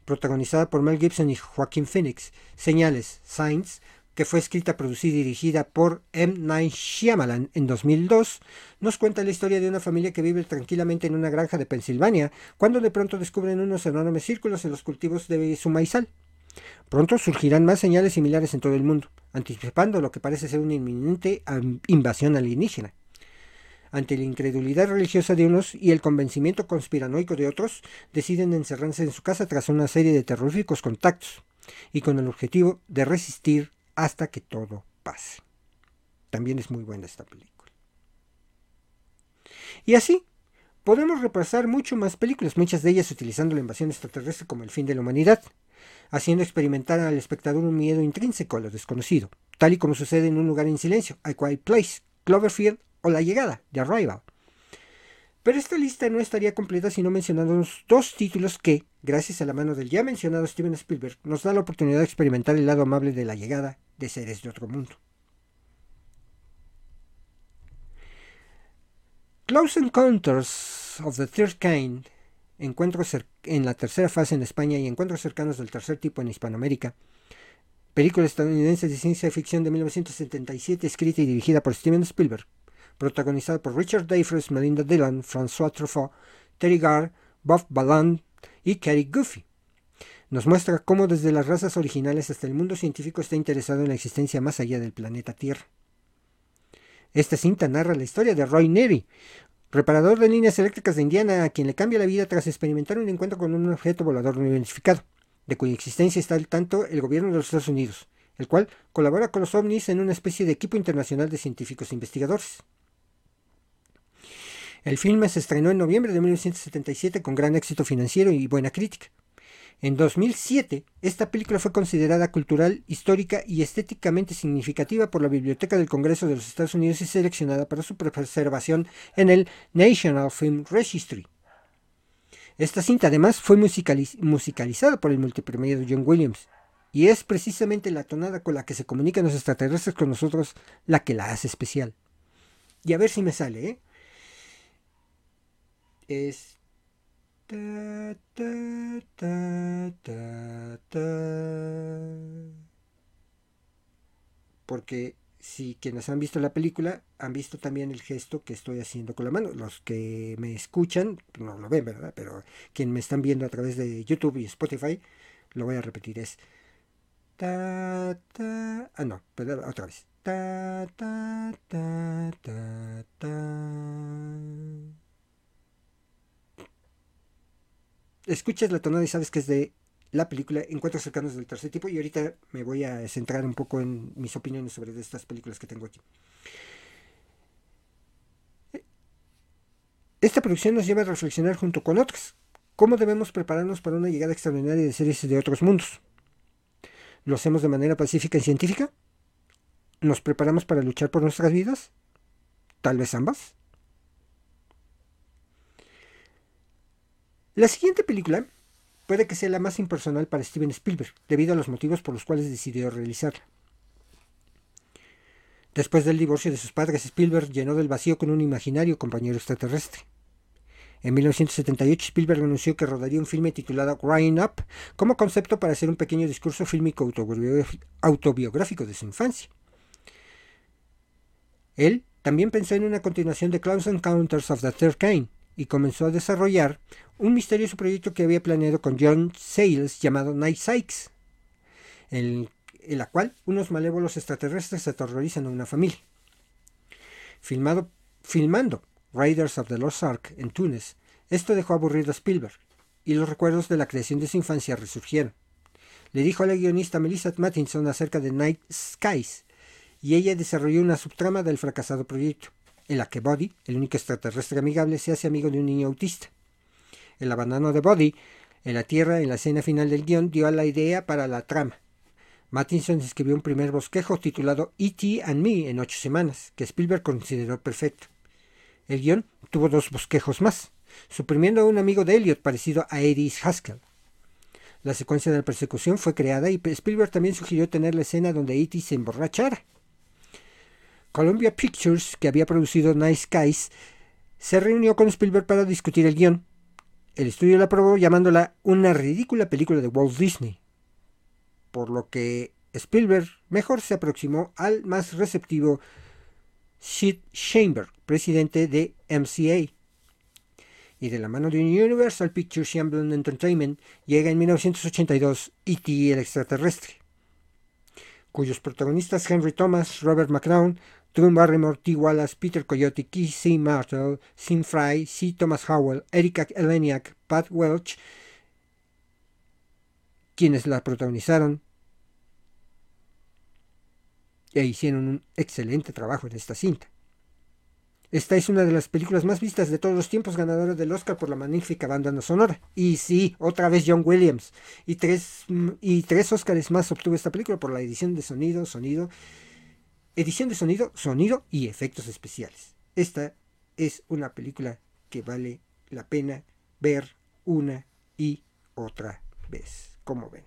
Protagonizada por Mel Gibson y Joaquin Phoenix, Señales, Signs, que fue escrita, producida y dirigida por M. Night Shyamalan en 2002, nos cuenta la historia de una familia que vive tranquilamente en una granja de Pensilvania, cuando de pronto descubren unos enormes círculos en los cultivos de su maizal. Pronto surgirán más señales similares en todo el mundo, anticipando lo que parece ser una inminente invasión alienígena. Ante la incredulidad religiosa de unos y el convencimiento conspiranoico de otros, deciden encerrarse en su casa tras una serie de terroríficos contactos, y con el objetivo de resistir hasta que todo pase. También es muy buena esta película. Y así, podemos repasar mucho más películas, muchas de ellas utilizando la invasión extraterrestre como el fin de la humanidad, haciendo experimentar al espectador un miedo intrínseco a lo desconocido, tal y como sucede en Un lugar en silencio, A Quiet Place, Cloverfield o La llegada, de Arrival. Pero esta lista no estaría completa si no mencionamos dos títulos que, gracias a la mano del ya mencionado Steven Spielberg, nos da la oportunidad de experimentar el lado amable de la llegada de seres de otro mundo. Close Encounters of the Third Kind encuentros en la tercera fase en España y encuentros cercanos del tercer tipo en Hispanoamérica. Película estadounidense de ciencia ficción de 1977 escrita y dirigida por Steven Spielberg, protagonizada por Richard Dreyfuss, Melinda Dillon, François Truffaut, Terry Garr, Bob Balland y Kerry Goofy. Nos muestra cómo desde las razas originales hasta el mundo científico está interesado en la existencia más allá del planeta Tierra. Esta cinta narra la historia de Roy Neary, reparador de líneas eléctricas de Indiana, a quien le cambia la vida tras experimentar un encuentro con un objeto volador no identificado, de cuya existencia está al tanto el gobierno de los Estados Unidos, el cual colabora con los ovnis en una especie de equipo internacional de científicos e investigadores. El filme se estrenó en noviembre de 1977 con gran éxito financiero y buena crítica. En 2007, esta película fue considerada cultural, histórica y estéticamente significativa por la Biblioteca del Congreso de los Estados Unidos y seleccionada para su preservación en el National Film Registry. Esta cinta además fue musicalizada por el multipremiado John Williams y es precisamente la tonada con la que se comunican los extraterrestres con nosotros la que la hace especial. Y a ver si me sale, ¿eh? Es porque si quienes han visto la película han visto también el gesto que estoy haciendo con la mano. Los que me escuchan no lo ven, ¿verdad? Pero quienes me están viendo a través de YouTube y Spotify, lo voy a repetir. Es ta ta ah no, otra vez. Ta ta ta ta ta escuchas la tonada y sabes que es de la película Encuentros cercanos del tercer tipo y ahorita me voy a centrar un poco en mis opiniones sobre estas películas que tengo aquí. Esta producción nos lleva a reflexionar junto con otras, ¿Cómo debemos prepararnos para una llegada extraordinaria de seres de otros mundos? ¿Lo hacemos de manera pacífica y científica? ¿Nos preparamos para luchar por nuestras vidas? ¿Tal vez ambas? La siguiente película puede que sea la más impersonal para Steven Spielberg, debido a los motivos por los cuales decidió realizarla. Después del divorcio de sus padres, Spielberg llenó del vacío con un imaginario compañero extraterrestre. En 1978 Spielberg anunció que rodaría un filme titulado Growing Up como concepto para hacer un pequeño discurso fílmico autobiográfico de su infancia. Él también pensó en una continuación de Close Encounters of the Third Kind y comenzó a desarrollar un misterioso proyecto que había planeado con John Sayles llamado Night Sykes, en la cual unos malévolos extraterrestres aterrorizan a una familia. Filmado, filmando Raiders of the Lost Ark en Túnez, esto dejó aburrido a Spielberg, y los recuerdos de la creación de su infancia resurgieron. Le dijo a la guionista Melissa Mattinson acerca de Night Skies, y ella desarrolló una subtrama del fracasado proyecto, en la que Buddy, el único extraterrestre amigable, se hace amigo de un niño autista. El abandono de Buddy en la Tierra en la escena final del guion dio a la idea para la trama. Mattinson escribió un primer bosquejo titulado E.T. and Me en ocho semanas, que Spielberg consideró perfecto. El guion tuvo dos bosquejos más, suprimiendo a un amigo de Elliot parecido a Eddie Haskell. La secuencia de la persecución fue creada y Spielberg también sugirió tener la escena donde E.T. se emborrachara. Columbia Pictures, que había producido Nice Skies, se reunió con Spielberg para discutir el guion. El estudio la aprobó llamándola una ridícula película de Walt Disney, por lo que Spielberg mejor se aproximó al más receptivo Sid Sheinberg, presidente de MCA. Y de la mano de Universal Pictures y Amblin Entertainment llega en 1982 E.T. el extraterrestre, cuyos protagonistas Henry Thomas, Robert McCrown, Drew Barrymore, T. Wallace, Peter Coyote, Keith C. Martel, Sim Fry, C. Thomas Howell, Erika Eleniak, Pat Welch, quienes la protagonizaron e hicieron un excelente trabajo en esta cinta. Esta es una de las películas más vistas de todos los tiempos, ganadora del Oscar por la magnífica banda sonora. Y sí, otra vez John Williams. Y tres, y tres Oscars más obtuvo esta película por la edición de sonido, sonido edición de sonido, sonido y efectos especiales. Esta es una película que vale la pena ver una y otra vez. Como ven.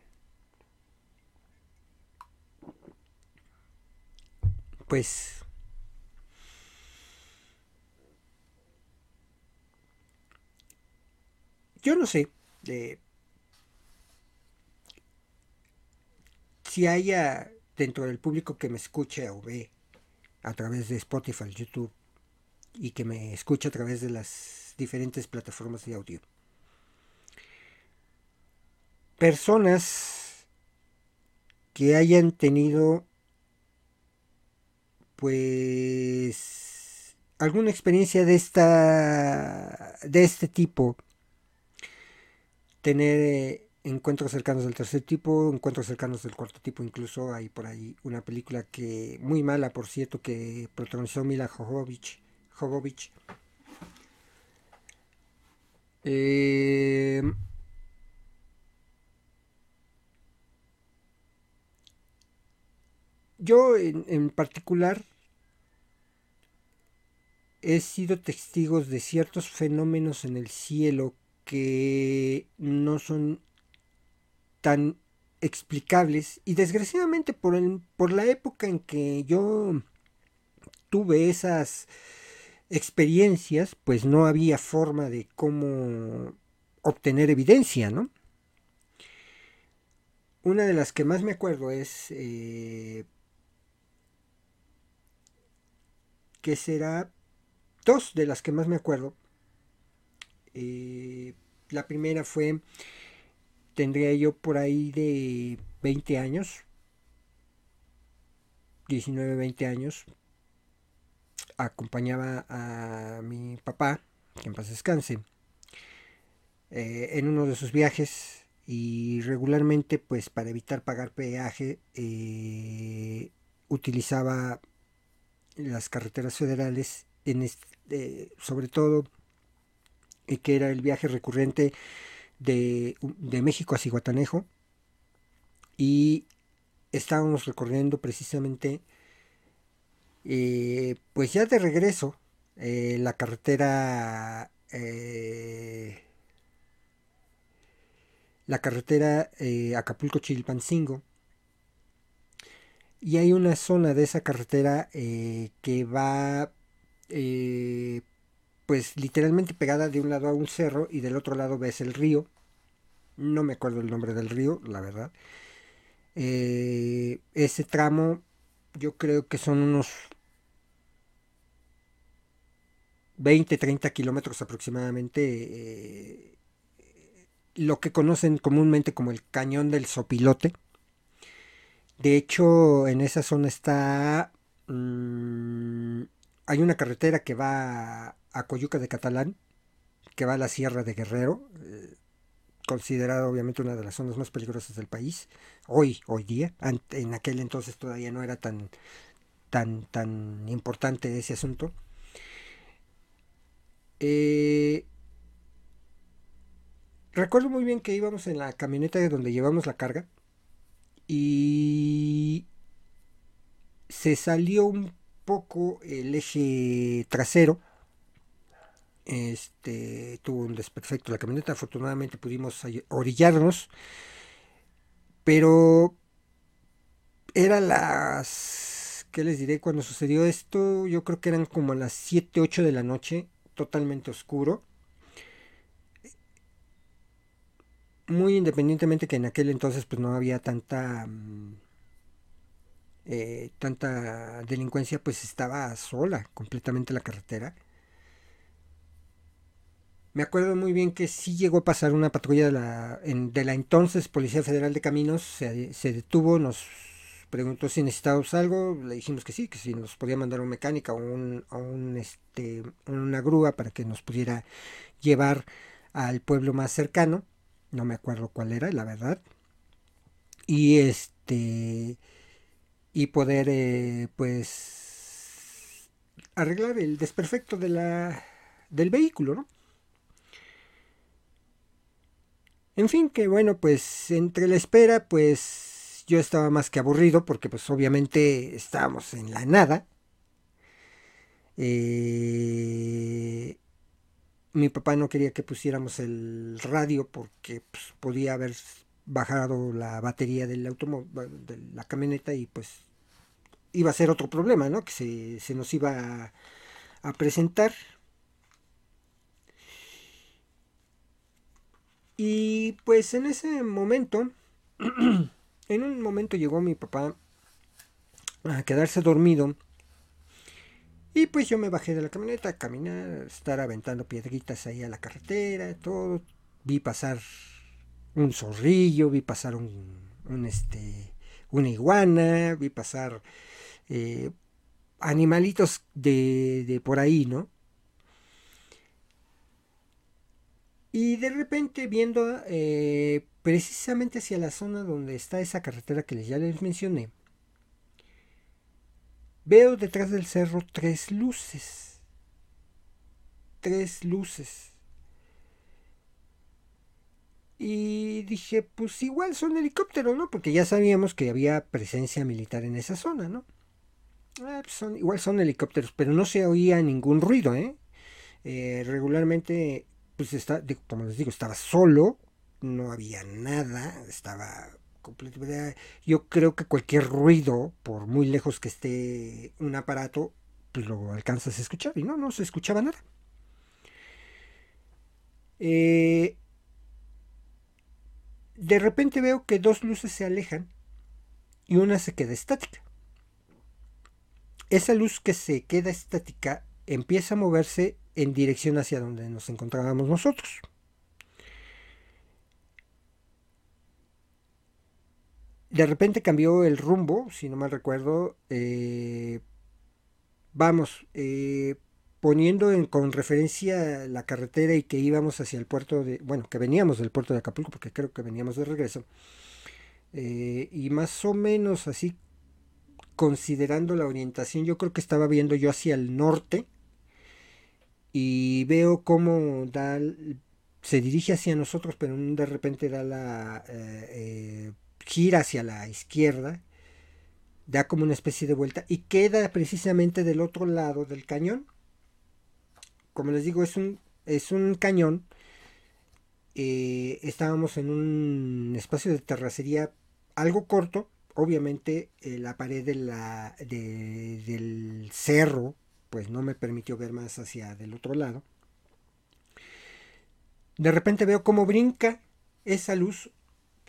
Pues yo no sé eh, si haya dentro del público que me escucha o ve a través de Spotify, YouTube y que me escucha a través de las diferentes plataformas de audio. Personas que hayan tenido pues alguna experiencia de esta de este tipo tener encuentros cercanos del tercer tipo, encuentros cercanos del cuarto tipo, incluso hay por ahí una película que muy mala, por cierto, que protagonizó Mila Jovovich. Jovovich. Eh, yo en, en particular he sido testigo de ciertos fenómenos en el cielo que no son tan explicables y desgraciadamente por, el, por la época en que yo tuve esas experiencias, pues no había forma de cómo obtener evidencia, ¿no? Una de las que más me acuerdo es eh, que será dos de las que más me acuerdo. Eh, la primera fue tendría yo por ahí de 20 años, 19, 20 años. Acompañaba a mi papá, que en descanse, eh, en uno de sus viajes y regularmente, pues para evitar pagar peaje, eh, utilizaba las carreteras federales, sobre todo, que era el viaje recurrente de, México a Ciguatanejo y estábamos recorriendo precisamente, eh, pues ya de regreso, eh, la carretera, eh, la carretera Acapulco-Chilpancingo. Y hay una zona de esa carretera que va pues literalmente pegada de un lado a un cerro y del otro lado ves el río. No me acuerdo el nombre del río, la verdad. Eh, ese tramo yo creo que son unos 20, 30 kilómetros aproximadamente. Eh, lo que conocen comúnmente como el cañón del sopilote. De hecho, en esa zona está... Mm, hay una carretera que va a Coyuca de Catalán, que va a la Sierra de Guerrero, eh, considerada obviamente una de las zonas más peligrosas del país, hoy, hoy día, en aquel entonces todavía no era tan, tan, tan importante ese asunto. Eh, recuerdo muy bien que íbamos en la camioneta de donde llevamos la carga y se salió un poco el eje trasero. Este tuvo un desperfecto la camioneta afortunadamente pudimos orillarnos pero era las qué les diré cuando sucedió esto yo creo que eran como a las 7 8 de la noche totalmente oscuro. Muy independientemente que en aquel entonces pues no había tanta mm, eh, tanta delincuencia pues estaba sola completamente la carretera. Me acuerdo muy bien que sí llegó a pasar una patrulla de la, de la entonces Policía Federal de Caminos, se, detuvo, nos preguntó si necesitábamos algo, le dijimos que sí, que si nos podía mandar un mecánica o, un, este, una grúa para que nos pudiera llevar al pueblo más cercano, no me acuerdo cuál era, la verdad, y este y poder eh, pues arreglar el desperfecto de la del vehículo, ¿no? En fin, que bueno, pues entre la espera, pues yo estaba más que aburrido porque pues obviamente estábamos en la nada. Eh, mi papá no quería que pusiéramos el radio porque pues, podía haber bajado la batería del automóvil, de la camioneta y pues iba a ser otro problema, ¿no? Que se, nos iba a presentar. Y pues en ese momento, en un momento llegó mi papá a quedarse dormido. Y pues yo me bajé de la camioneta a caminar, estar aventando piedritas ahí a la carretera, todo. Vi pasar un zorrillo, vi pasar un, un este, una iguana, vi pasar eh, animalitos de, de por ahí, ¿no? Y de repente viendo eh, precisamente hacia la zona donde está esa carretera que ya les mencioné, veo detrás del cerro tres luces. Tres luces. Y dije, pues igual son helicópteros, ¿no? Porque ya sabíamos que había presencia militar en esa zona, ¿no? Ah, pues son, igual son helicópteros, pero no se oía ningún ruido, ¿eh? eh regularmente pues está, como les digo, estaba solo, no había nada, estaba completamente... Yo creo que cualquier ruido, por muy lejos que esté un aparato, pues lo alcanzas a escuchar y no, no se escuchaba nada. Eh, de repente veo que dos luces se alejan y una se queda estática. Esa luz que se queda estática empieza a moverse en dirección hacia donde nos encontrábamos nosotros. De repente cambió el rumbo, si no mal recuerdo. Eh, vamos, eh, poniendo en, con referencia la carretera y que íbamos hacia el puerto de, bueno, que veníamos del puerto de Acapulco, porque creo que veníamos de regreso. Eh, y más o menos así, considerando la orientación, yo creo que estaba viendo yo hacia el norte y veo cómo da se dirige hacia nosotros, pero de repente da la eh, eh, gira hacia la izquierda, da como una especie de vuelta y queda precisamente del otro lado del cañón. Como les digo, es un, es un cañón. Eh, estábamos en un espacio de terracería algo corto. Obviamente la pared de la, del cerro pues no me permitió ver más hacia del otro lado. De repente veo cómo brinca esa luz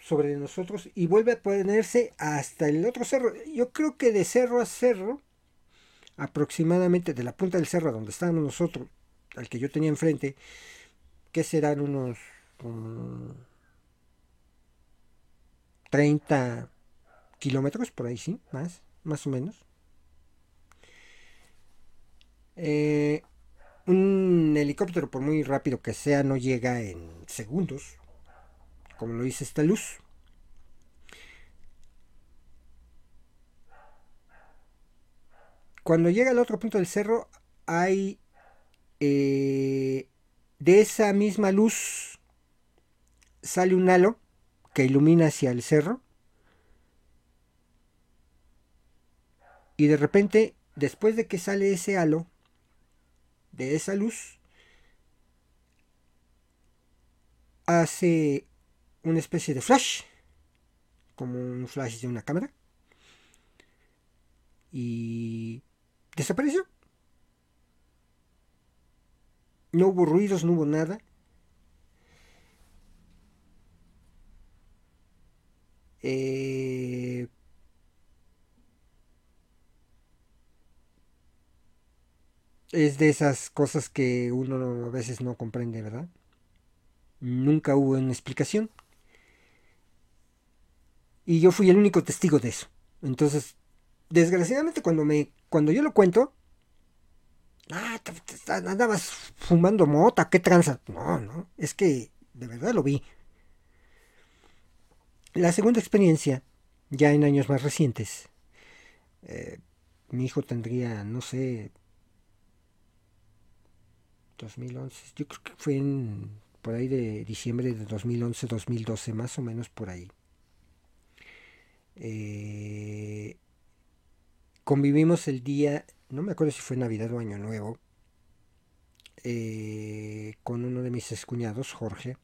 sobre nosotros y vuelve a ponerse hasta el otro cerro. Yo creo que de cerro a cerro, aproximadamente de la punta del cerro donde estábamos nosotros, al que yo tenía enfrente, que serán unos 30 kilómetros, por ahí sí, más, más o menos. Eh, un helicóptero, por muy rápido que sea, no llega en segundos, como lo dice esta luz. Cuando llega al otro punto del cerro, hay eh, de esa misma luz sale un halo que ilumina hacia el cerro. Y de repente, después de que sale ese halo, de esa luz hace una especie de flash, como un flash de una cámara, y desapareció. No hubo ruidos, no hubo nada. Eh, es de esas cosas que uno a veces no comprende, ¿verdad? Nunca hubo una explicación. Y yo fui el único testigo de eso. Entonces, desgraciadamente cuando me cuando yo lo cuento, ah, andabas fumando mota, qué tranza. No, no, es que de verdad lo vi. La segunda experiencia, ya en años más recientes, eh, mi hijo tendría, no sé, 2011, yo creo que fue en, por ahí de diciembre de 2011, 2012, más o menos por ahí. Eh, convivimos el día, no me acuerdo si fue Navidad o Año Nuevo, eh, con uno de mis escuñados, Jorge.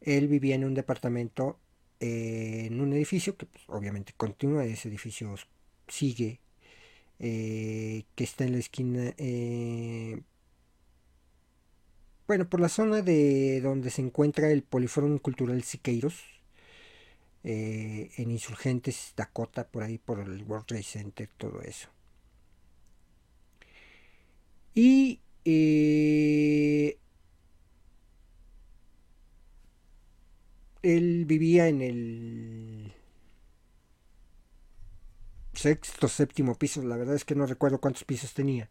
Él vivía en un departamento, eh, en un edificio que pues, obviamente continúa, ese edificio sigue, que está en la esquina bueno, por la zona de donde se encuentra el Polifórum Cultural Siqueiros, eh, en Insurgentes, Dakota, por ahí, por el World Trade Center, todo eso. Y eh, él vivía en el sexto, séptimo piso, la verdad es que no recuerdo cuántos pisos tenía.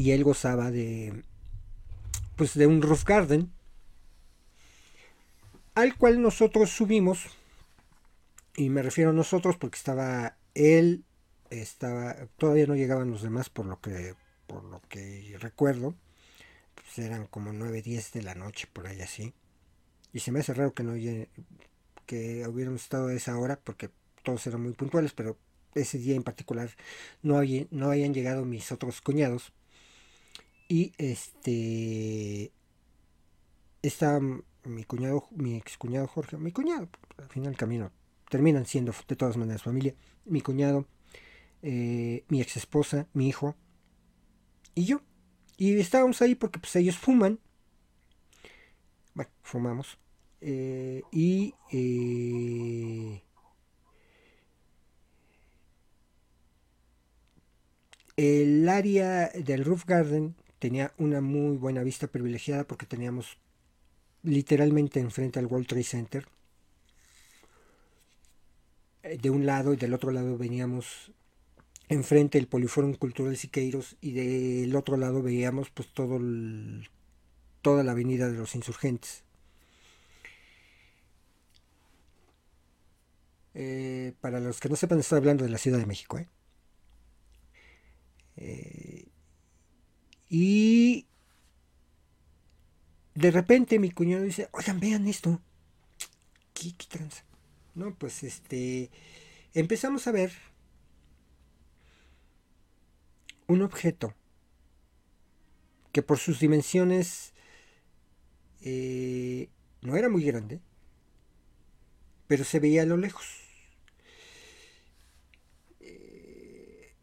y él gozaba de pues de un roof garden al cual nosotros subimos y me refiero a nosotros porque estaba él estaba todavía no llegaban los demás por lo que por lo que recuerdo pues eran como 9 10 de la noche por ahí así y se me hace raro que no que hubiéramos estado a esa hora porque todos eran muy puntuales pero ese día en particular no, no habían llegado mis otros cuñados y este. Está mi cuñado, mi ex cuñado Jorge, mi cuñado, al final camino, terminan siendo de todas maneras familia. Mi cuñado, eh, mi ex esposa, mi hijo y yo. Y estábamos ahí porque pues ellos fuman. Bueno, fumamos. Eh, y eh, el área del roof garden tenía una muy buena vista privilegiada porque teníamos literalmente enfrente al World Trade Center. De un lado y del otro lado veníamos enfrente el Poliforum Cultural Siqueiros y del otro lado veíamos pues todo toda la avenida de los insurgentes. Eh, para los que no sepan, estoy hablando de la Ciudad de México. ¿eh? Y de repente mi cuñado dice, oigan, vean esto. ¿Qué, qué tranza? No, pues este, empezamos a ver un objeto que por sus dimensiones eh, no era muy grande, pero se veía a lo lejos. Eh,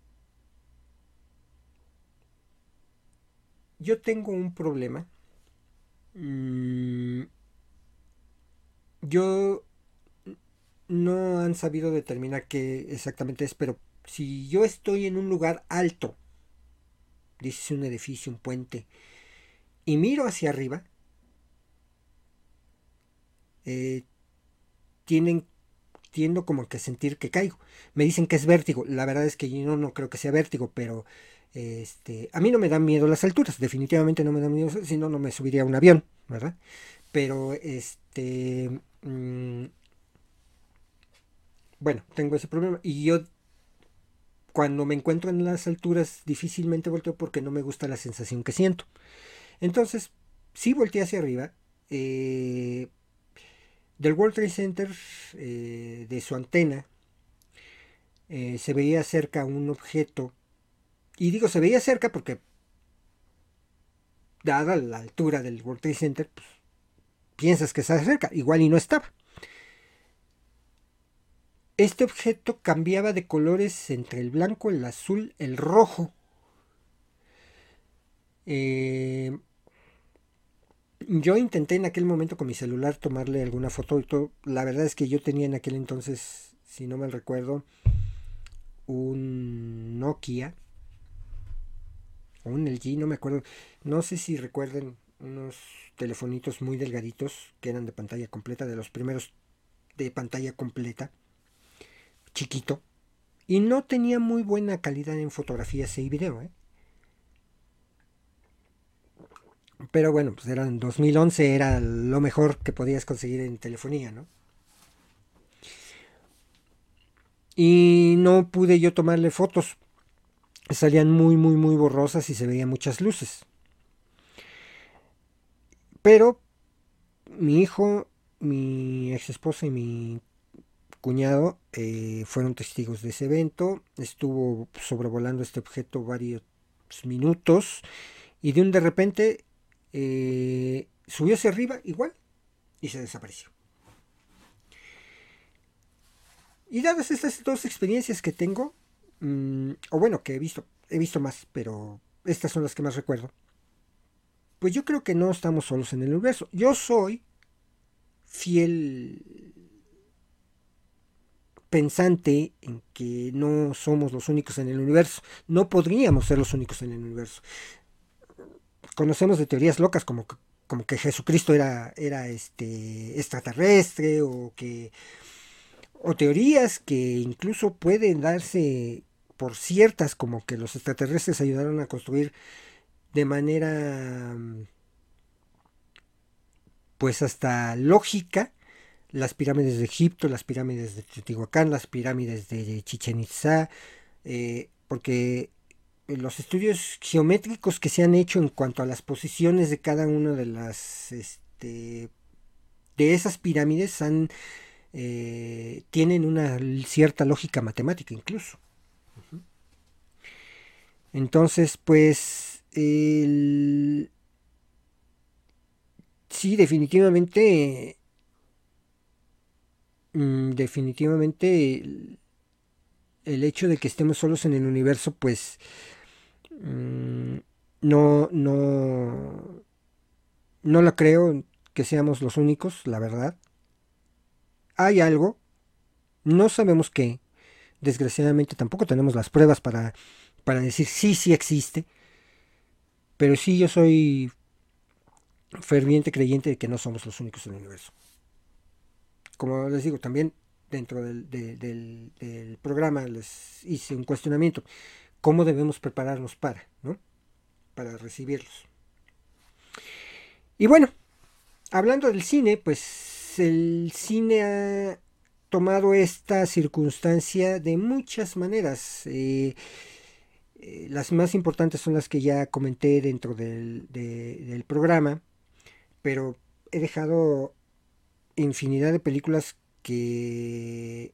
yo tengo un problema. Mm, yo no han sabido determinar qué exactamente es, pero si yo estoy en un lugar alto, dice un edificio, un puente, y miro hacia arriba, eh, tienen, tiendo como que sentir que caigo. Me dicen que es vértigo. La verdad es que yo no, creo que sea vértigo, pero este, a mí no me dan miedo las alturas. Definitivamente no me dan miedo, si no, no me subiría a un avión, ¿verdad? Pero este... Mm, bueno, tengo ese problema. Y yo cuando me encuentro en las alturas difícilmente volteo porque no me gusta la sensación que siento. Entonces, sí volteé hacia arriba. Eh, del World Trade Center, eh, de su antena, eh, se veía cerca un objeto. Y digo, se veía cerca porque, dada la altura del World Trade Center, pues, piensas que está cerca. Igual y no estaba. Este objeto cambiaba de colores entre el blanco, el azul, el rojo. Eh, yo intenté en aquel momento con mi celular tomarle alguna foto. La verdad es que yo tenía en aquel entonces, si no me recuerdo, un Nokia o un LG, no me acuerdo. No sé si recuerden unos telefonitos muy delgaditos que eran de pantalla completa, de los primeros de pantalla completa chiquito y no tenía muy buena calidad en fotografías y video. ¿eh? Pero bueno, pues era en 2011, era lo mejor que podías conseguir en telefonía, ¿no? Y no pude yo tomarle fotos. Salían muy, muy, muy borrosas y se veían muchas luces. Pero mi hijo, mi ex esposa y mi cuñado eh, fueron testigos de ese evento. Estuvo sobrevolando este objeto varios minutos y de un de repente eh, subió hacia arriba igual y se desapareció. Y dadas estas dos experiencias que tengo, mm, o bueno, que he visto, he visto más, pero estas son las que más recuerdo, pues yo creo que no estamos solos en el universo. Yo soy fiel pensante en que no somos los únicos en el universo. No podríamos ser los únicos en el universo. Conocemos de teorías locas como, como que Jesucristo era, era este, extraterrestre o que o teorías que incluso pueden darse por ciertas como que los extraterrestres ayudaron a construir de manera pues hasta lógica las pirámides de Egipto, las pirámides de Teotihuacán, las pirámides de Chichen Itza, eh, porque los estudios geométricos que se han hecho en cuanto a las posiciones de cada una de las este, de esas pirámides han, eh, tienen una cierta lógica matemática incluso. Entonces, pues, sí, definitivamente Mm, definitivamente el, hecho de que estemos solos en el universo, pues mm, no, no, no la creo que seamos los únicos, la verdad. Hay algo, no sabemos qué, desgraciadamente tampoco tenemos las pruebas para, para decir sí, sí existe, pero sí yo soy ferviente creyente de que no somos los únicos en el universo como les digo, también dentro del, programa les hice un cuestionamiento. ¿Cómo debemos prepararnos para, ¿no? Para recibirlos. Y bueno, hablando del cine, pues el cine ha tomado esta circunstancia de muchas maneras. Eh, las más importantes son las que ya comenté dentro del programa, pero he dejado infinidad de películas que,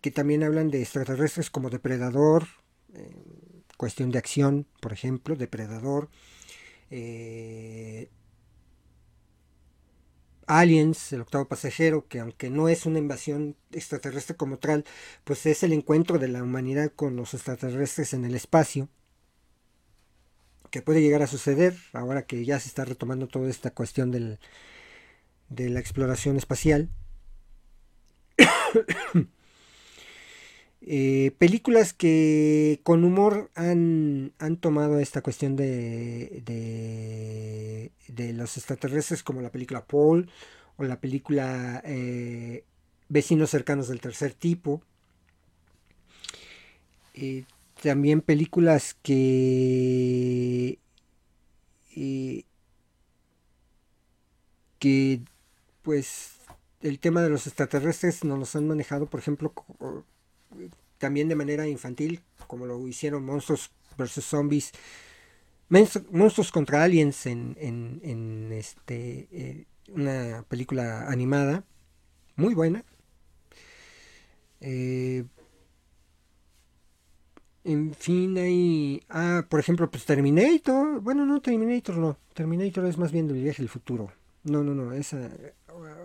que también hablan de extraterrestres como Depredador, eh, cuestión de acción, por ejemplo, Depredador, eh, Aliens, el octavo pasajero, que aunque no es una invasión extraterrestre como tal, pues es el encuentro de la humanidad con los extraterrestres en el espacio, que puede llegar a suceder ahora que ya se está retomando toda esta cuestión del, de la exploración espacial. Eh, películas que con humor han, han tomado esta cuestión de, de, los extraterrestres, como la película Paul o la película eh, Vecinos cercanos del tercer tipo. Eh, también películas que que pues el tema de los extraterrestres nos los han manejado, por ejemplo, también de manera infantil, como lo hicieron Monstruos vs. Zombies, Monstruos contra Aliens en, en, este, eh, una película animada, muy buena. Eh, en fin, hay. Ah, por ejemplo, pues Terminator. Bueno, no, Terminator no. Terminator es más bien del viaje del futuro. No, no, no. Esa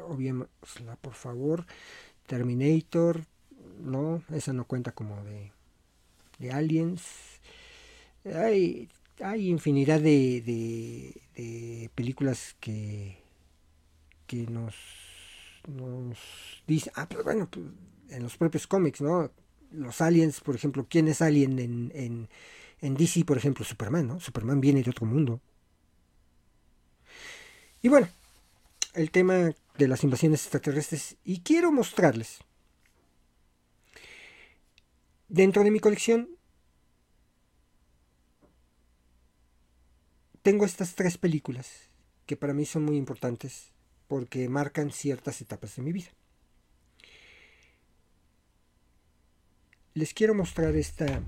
obviémosla por favor. Terminator, no, esa no cuenta como de, de aliens. Hay, hay infinidad de, de, películas que, que nos, nos dicen, ah, pero pues bueno, pues, en los propios cómics, ¿no? Los aliens, por ejemplo, ¿quién es alien en, en, en DC, por ejemplo? Superman, ¿no? Superman viene de otro mundo. Y bueno, el tema de las invasiones extraterrestres y quiero mostrarles dentro de mi colección tengo estas tres películas que para mí son muy importantes porque marcan ciertas etapas de mi vida. Les quiero mostrar esta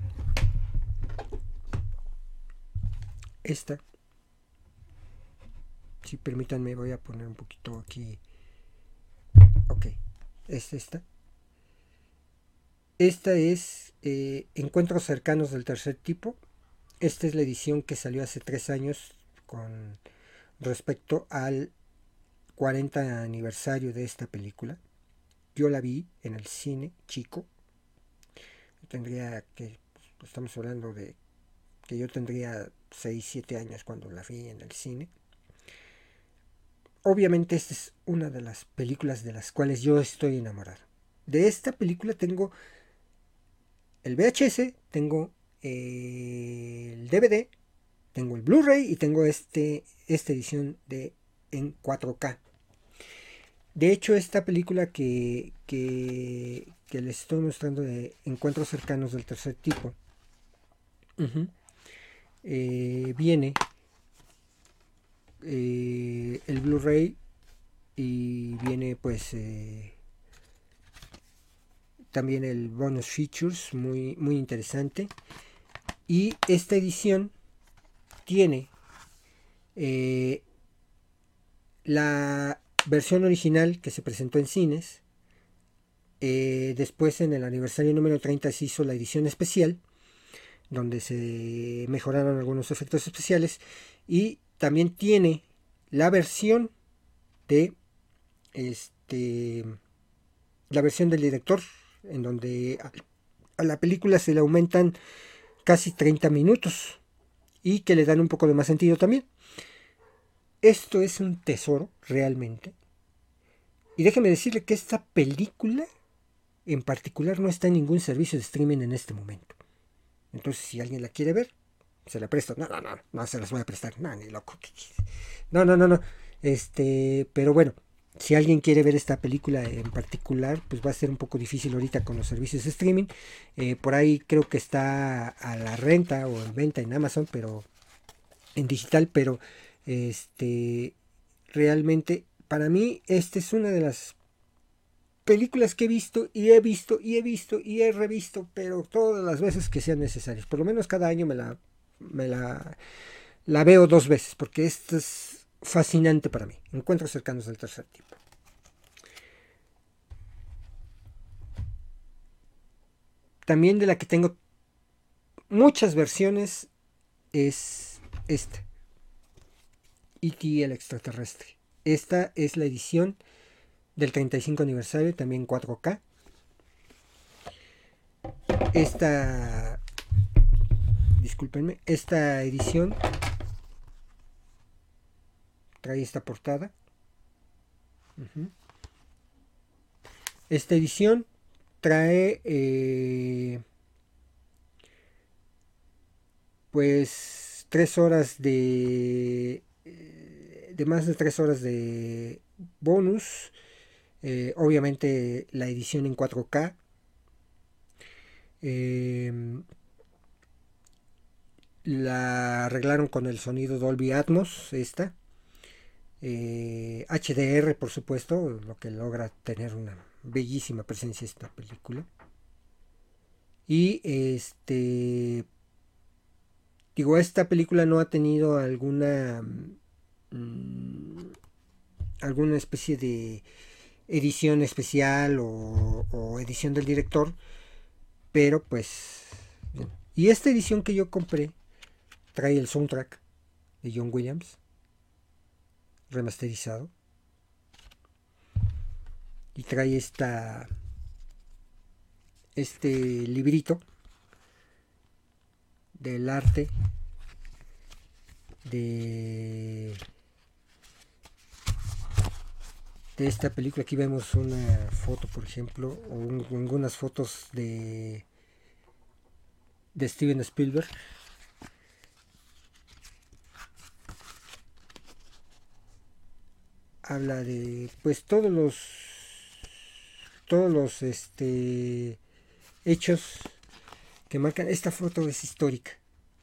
esta si permítanme voy a poner un poquito aquí. Ok es esta. Esta es eh, encuentros cercanos del tercer tipo. Esta es la edición que salió hace tres años con respecto al 40 aniversario de esta película. Yo la vi en el cine chico. Tendría que estamos hablando de que yo tendría 6, 7 años cuando la vi en el cine obviamente esta es una de las películas de las cuales yo estoy enamorado. De esta película tengo el VHS, tengo eh, el DVD, tengo el Blu-ray y tengo este, esta edición de en 4K. De hecho, esta película que, que, les estoy mostrando de encuentros cercanos del tercer tipo, eh, viene eh, el Blu-ray y viene pues eh, también el bonus features muy muy interesante. Y esta edición tiene eh, la versión original que se presentó en cines después en el aniversario número 30 se hizo la edición especial donde se mejoraron algunos efectos especiales y también tiene la versión de este la versión del director en donde a, la película se le aumentan casi 30 minutos y que le dan un poco de más sentido también. Esto es un tesoro realmente. Y déjeme decirle que esta película en particular no está en ningún servicio de streaming en este momento. Entonces, si alguien la quiere ver, se la presto. No, no, no, no se las voy a prestar. No, ni loco. No, no, no, no. Este, pero bueno, si alguien quiere ver esta película en particular, pues va a ser un poco difícil ahorita con los servicios de streaming. Eh, por ahí creo que está a la renta o en venta en Amazon, pero en digital, pero este realmente para mí esta es una de las películas que he visto y he visto y he visto y he revisto, pero todas las veces que sean necesarias. Por lo menos cada año me la, me la, la veo dos veces, porque esto es fascinante para mí. Encuentros cercanos del tercer tipo. También de la que tengo muchas versiones es esta. E.T. el extraterrestre. Esta es la edición del 35 aniversario, también 4K. Esta, discúlpenme, esta edición trae esta portada. Esta edición trae eh, pues tres horas de eh, de más de tres horas de bonus. Eh, obviamente la edición en 4K em, la arreglaron con el sonido Dolby Atmos esta HDR por supuesto lo que logra tener una bellísima presencia esta película. Y este digo, esta película no ha tenido alguna mm, alguna especie de edición especial o, edición del director, pero pues y esta edición que yo compré trae el soundtrack de John Williams remasterizado y trae esta este librito del arte de esta película. Aquí vemos una foto por ejemplo o algunas fotos de de Steven Spielberg habla de pues todos los todos los este, hechos que marcan. Esta foto es histórica.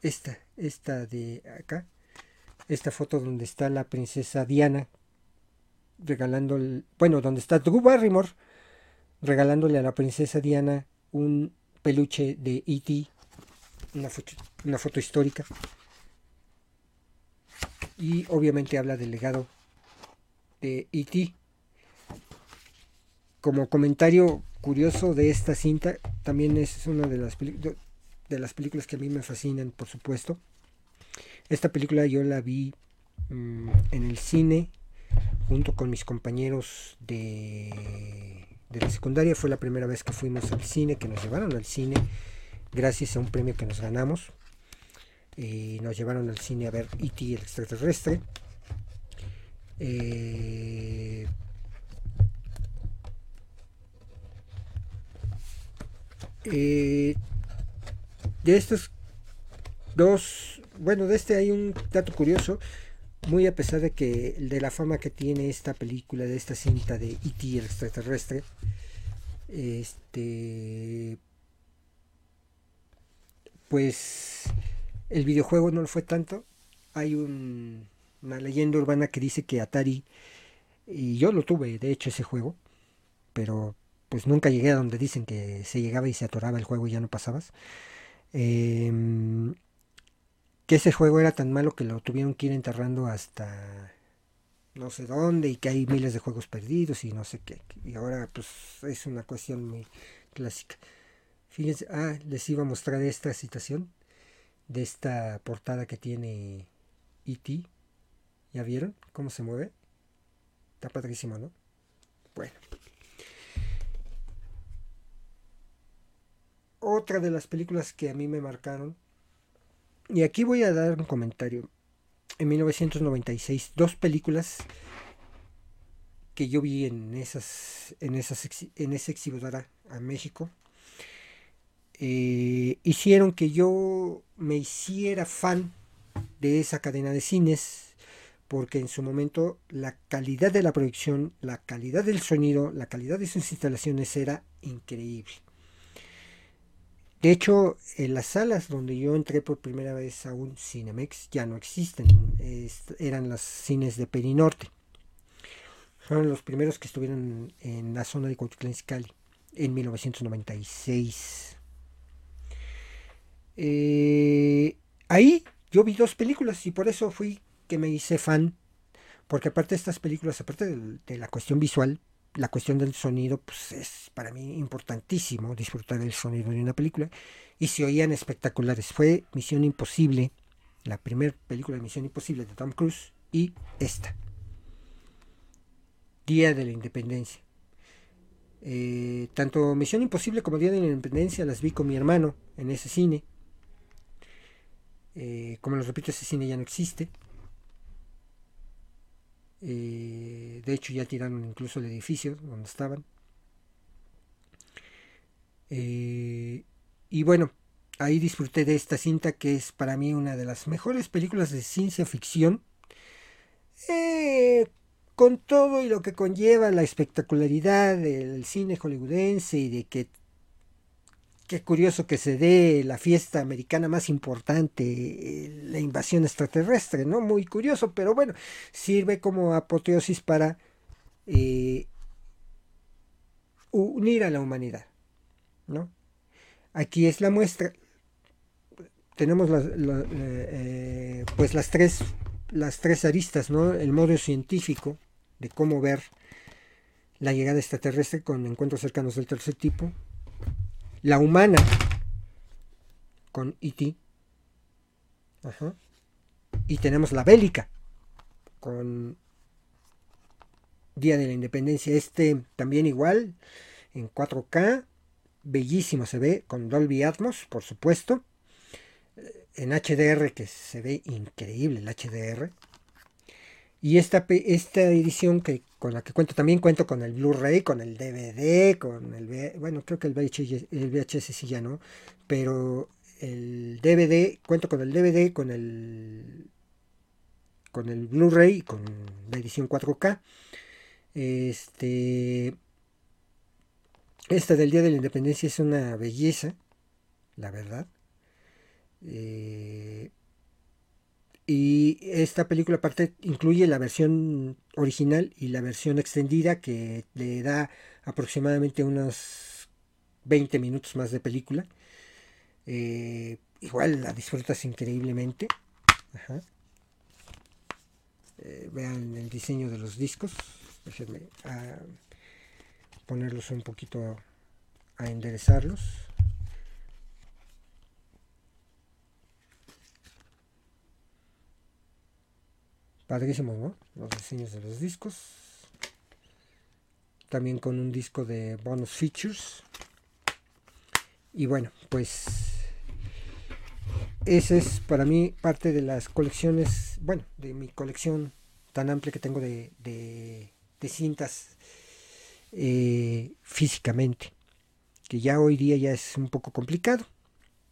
Esta, esta de acá. Esta foto donde está la princesa Diana regalando, bueno, donde está Drew Barrymore regalándole a la princesa Diana un peluche de E.T., una foto, una foto histórica. Y obviamente habla del legado de E.T como comentario curioso de esta cinta, también es una de las, de las películas que a mí me fascinan, por supuesto. Esta película yo la vi mm, en el cine junto con mis compañeros de, de la secundaria. Fue la primera vez que fuimos al cine, que nos llevaron al cine, gracias a un premio que nos ganamos. Y nos llevaron al cine a ver E.T. el extraterrestre. Eh, Eh, de estos dos, bueno, de este hay un dato curioso, muy a pesar de que de la fama que tiene esta película, de esta cinta de E.T. el extraterrestre, este, pues el videojuego no lo fue tanto. Hay una leyenda urbana que dice que Atari, y yo lo tuve, de hecho, ese juego, pero pues nunca llegué a donde dicen que se llegaba y se atoraba el juego y ya no pasabas. Em, que ese juego era tan malo que lo tuvieron que ir enterrando hasta no sé dónde y que hay miles de juegos perdidos y no sé qué. Y ahora pues es una cuestión muy clásica. Fíjense, ah, les iba a mostrar esta citación de esta portada que tiene E.T. ¿Ya vieron cómo se mueve? Está padrísimo, ¿no? Bueno. otra de las películas que a mí me marcaron, y aquí voy a dar un comentario, en 1996, dos películas que yo vi en esas en esas en esa exhibidora a México eh, hicieron que yo me hiciera fan de esa cadena de cines porque en su momento la calidad de la proyección, la calidad del sonido, la calidad de sus instalaciones era increíble. De hecho, en las salas donde yo entré por primera vez a un Cinemex ya no existen, eran las cines de Perinorte. Fueron los primeros que estuvieron en la zona de Cuautitlán en 1996. Eh, ahí yo vi dos películas y por eso fui que me hice fan. Porque aparte de estas películas, aparte de, la cuestión visual, la cuestión del sonido, pues es para mí importantísimo disfrutar el sonido de una película. Y se oían espectaculares. Fue Misión Imposible, la primera película de Misión Imposible de Tom Cruise y esta. Día de la Independencia. Eh, tanto Misión Imposible como Día de la Independencia las vi con mi hermano en ese cine. Eh, como les repito, ese cine ya no existe. Eh, de hecho, ya tiraron incluso el edificio donde estaban. Eh, y bueno, ahí disfruté de esta cinta que es para mí una de las mejores películas de ciencia ficción. con todo y lo que conlleva la espectacularidad del cine hollywoodense y de que Qué curioso que se dé la fiesta americana más importante, eh, la invasión extraterrestre, ¿no? Muy curioso, pero bueno, sirve como apoteosis para eh, unir a la humanidad, ¿no? Aquí es la muestra. Tenemos eh, pues las tres, las tres aristas, ¿no? El modo científico de cómo ver la llegada extraterrestre con encuentros cercanos del tercer tipo, la humana con E.T. Y tenemos la bélica con Día de la Independencia. Este también igual en 4K. Bellísimo se ve con Dolby Atmos, por supuesto. En HDR que se ve increíble el HDR. Y esta, esta edición que, con la que cuento también cuento con el Blu-ray, con el DVD, con el... Bueno, creo que el VHS, el VHS sí ya no, pero el DVD, cuento con el DVD, con el con el Blu-ray, con la edición 4K. Este, esta del Día de la Independencia es una belleza, la verdad. Eh, y esta película aparte incluye la versión original y la versión extendida que le da aproximadamente unos 20 minutos más de película. Eh, igual la disfrutas increíblemente. Eh, vean el diseño de los discos. Déjenme a ponerlos un poquito a enderezarlos. Padrísimos, ¿no? Los diseños de los discos. También con un disco de bonus features. Y bueno, pues esa es para mí parte de las colecciones, bueno, de mi colección tan amplia que tengo de, de, cintas eh, físicamente, que ya hoy día ya es un poco complicado,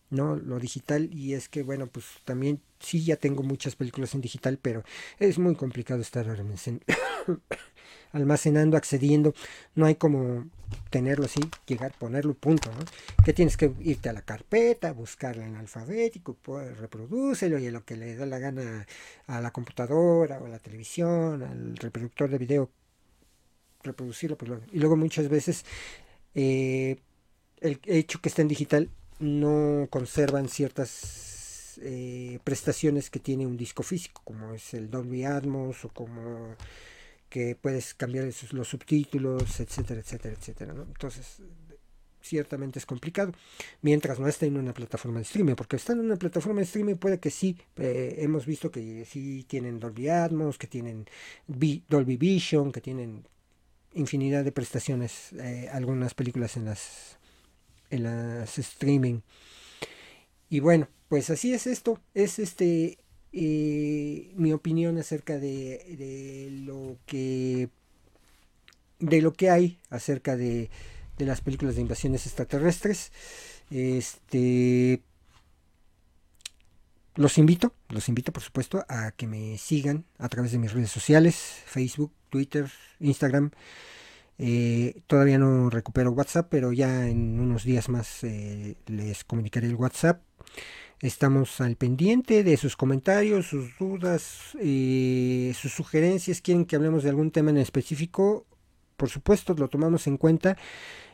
¿no? Lo digital y es que, bueno, pues también sí ya tengo muchas películas en digital, pero es muy complicado estar almacenando, accediendo. No hay como tenerlo así, llegar, ponerlo, punto. ¿no? Que tienes que irte a la carpeta, buscarlo en alfabético, pues, reproducirlo y a lo que le da la gana a la computadora o a la televisión, al reproductor de video, reproducirlo. Pues, y luego muchas veces eh, el hecho que está en digital no conservan ciertas eh, prestaciones que tiene un disco físico, como es el Dolby Atmos o como que puedes cambiar los subtítulos, etcétera, etcétera, etcétera. Entonces, ciertamente es complicado, mientras no esté en una plataforma de streaming, porque estando en una plataforma de streaming puede que sí, eh, hemos visto que sí tienen Dolby Atmos, que tienen Dolby Vision, que tienen infinidad de prestaciones, eh, algunas películas en las, en las streaming. Y bueno, pues así es esto, es este eh, mi opinión acerca de, lo que de lo que hay acerca de, de las películas de invasiones extraterrestres. Este los invito, los invito por supuesto a que me sigan a través de mis redes sociales, Facebook, Twitter, Instagram. Eh, todavía no recupero WhatsApp, pero ya en unos días más eh, les comunicaré el WhatsApp. Estamos al pendiente de sus comentarios, sus dudas, eh, sus sugerencias. ¿Quieren que hablemos de algún tema en específico? Por supuesto, lo tomamos en cuenta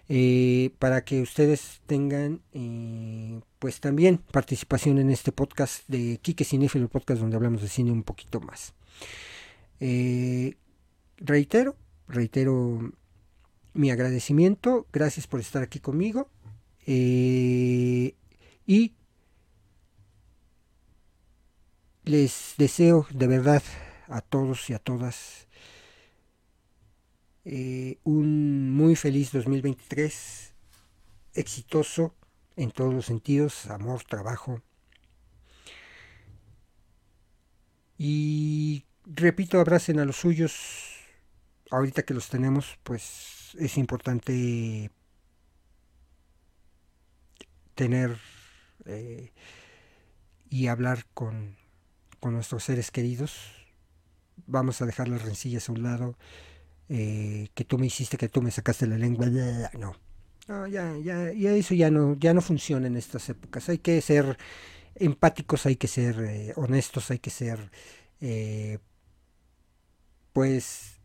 eh, para que ustedes tengan pues también participación en este podcast de Quique Cinéfilo, el podcast donde hablamos de cine un poquito más. reitero, reitero mi agradecimiento. Gracias por estar aquí conmigo. y les deseo de verdad a todos y a todas eh, un muy feliz 2023, exitoso en todos los sentidos, amor, trabajo. Y repito, abracen a los suyos. Ahorita que los tenemos, pues es importante tener eh, y hablar con con nuestros seres queridos. Vamos a dejar las rencillas a un lado. Eh, que tú me hiciste, que tú me sacaste la lengua. No. Ya, ya, ya eso ya no, ya no funciona en estas épocas. Hay que ser empáticos, hay que ser eh, honestos, hay que ser, pues,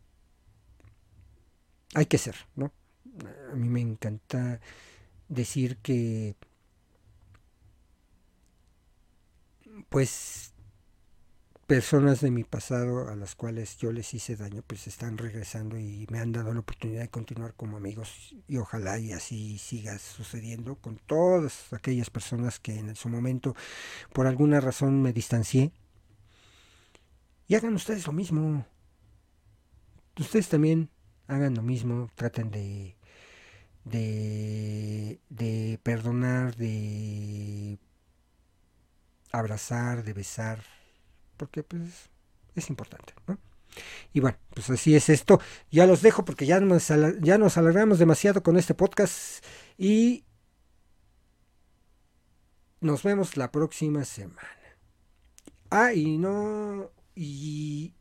hay que ser, ¿no? A mí me encanta decir que, pues, personas de mi pasado a las cuales yo les hice daño, pues están regresando y me han dado la oportunidad de continuar como amigos y ojalá y así siga sucediendo con todas aquellas personas que en su momento por alguna razón me distancié. Y hagan ustedes lo mismo. Ustedes también hagan lo mismo, traten de de, perdonar, de abrazar, de besar, porque pues es importante, ¿no? Y bueno, pues así es esto. Ya los dejo porque ya nos, ya nos alargamos demasiado con este podcast y nos vemos la próxima semana. Ah, y no, y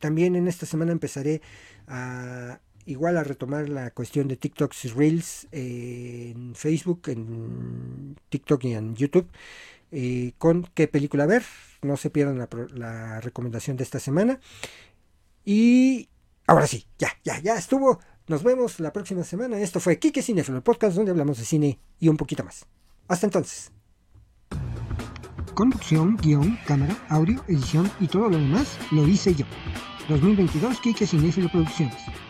también en esta semana empezaré a igual a retomar la cuestión de TikToks Reels en Facebook, en TikTok y en YouTube. Eh, con qué película ver. No se pierdan la, recomendación de esta semana. Y ahora sí, ya, ya, ya estuvo. Nos vemos la próxima semana. Esto fue Kike Cinefilo, el podcast donde hablamos de cine y un poquito más. Hasta entonces. Conducción, guion, cámara, audio, edición y todo lo demás lo hice yo. 2022 Kike Cinefilo Producciones.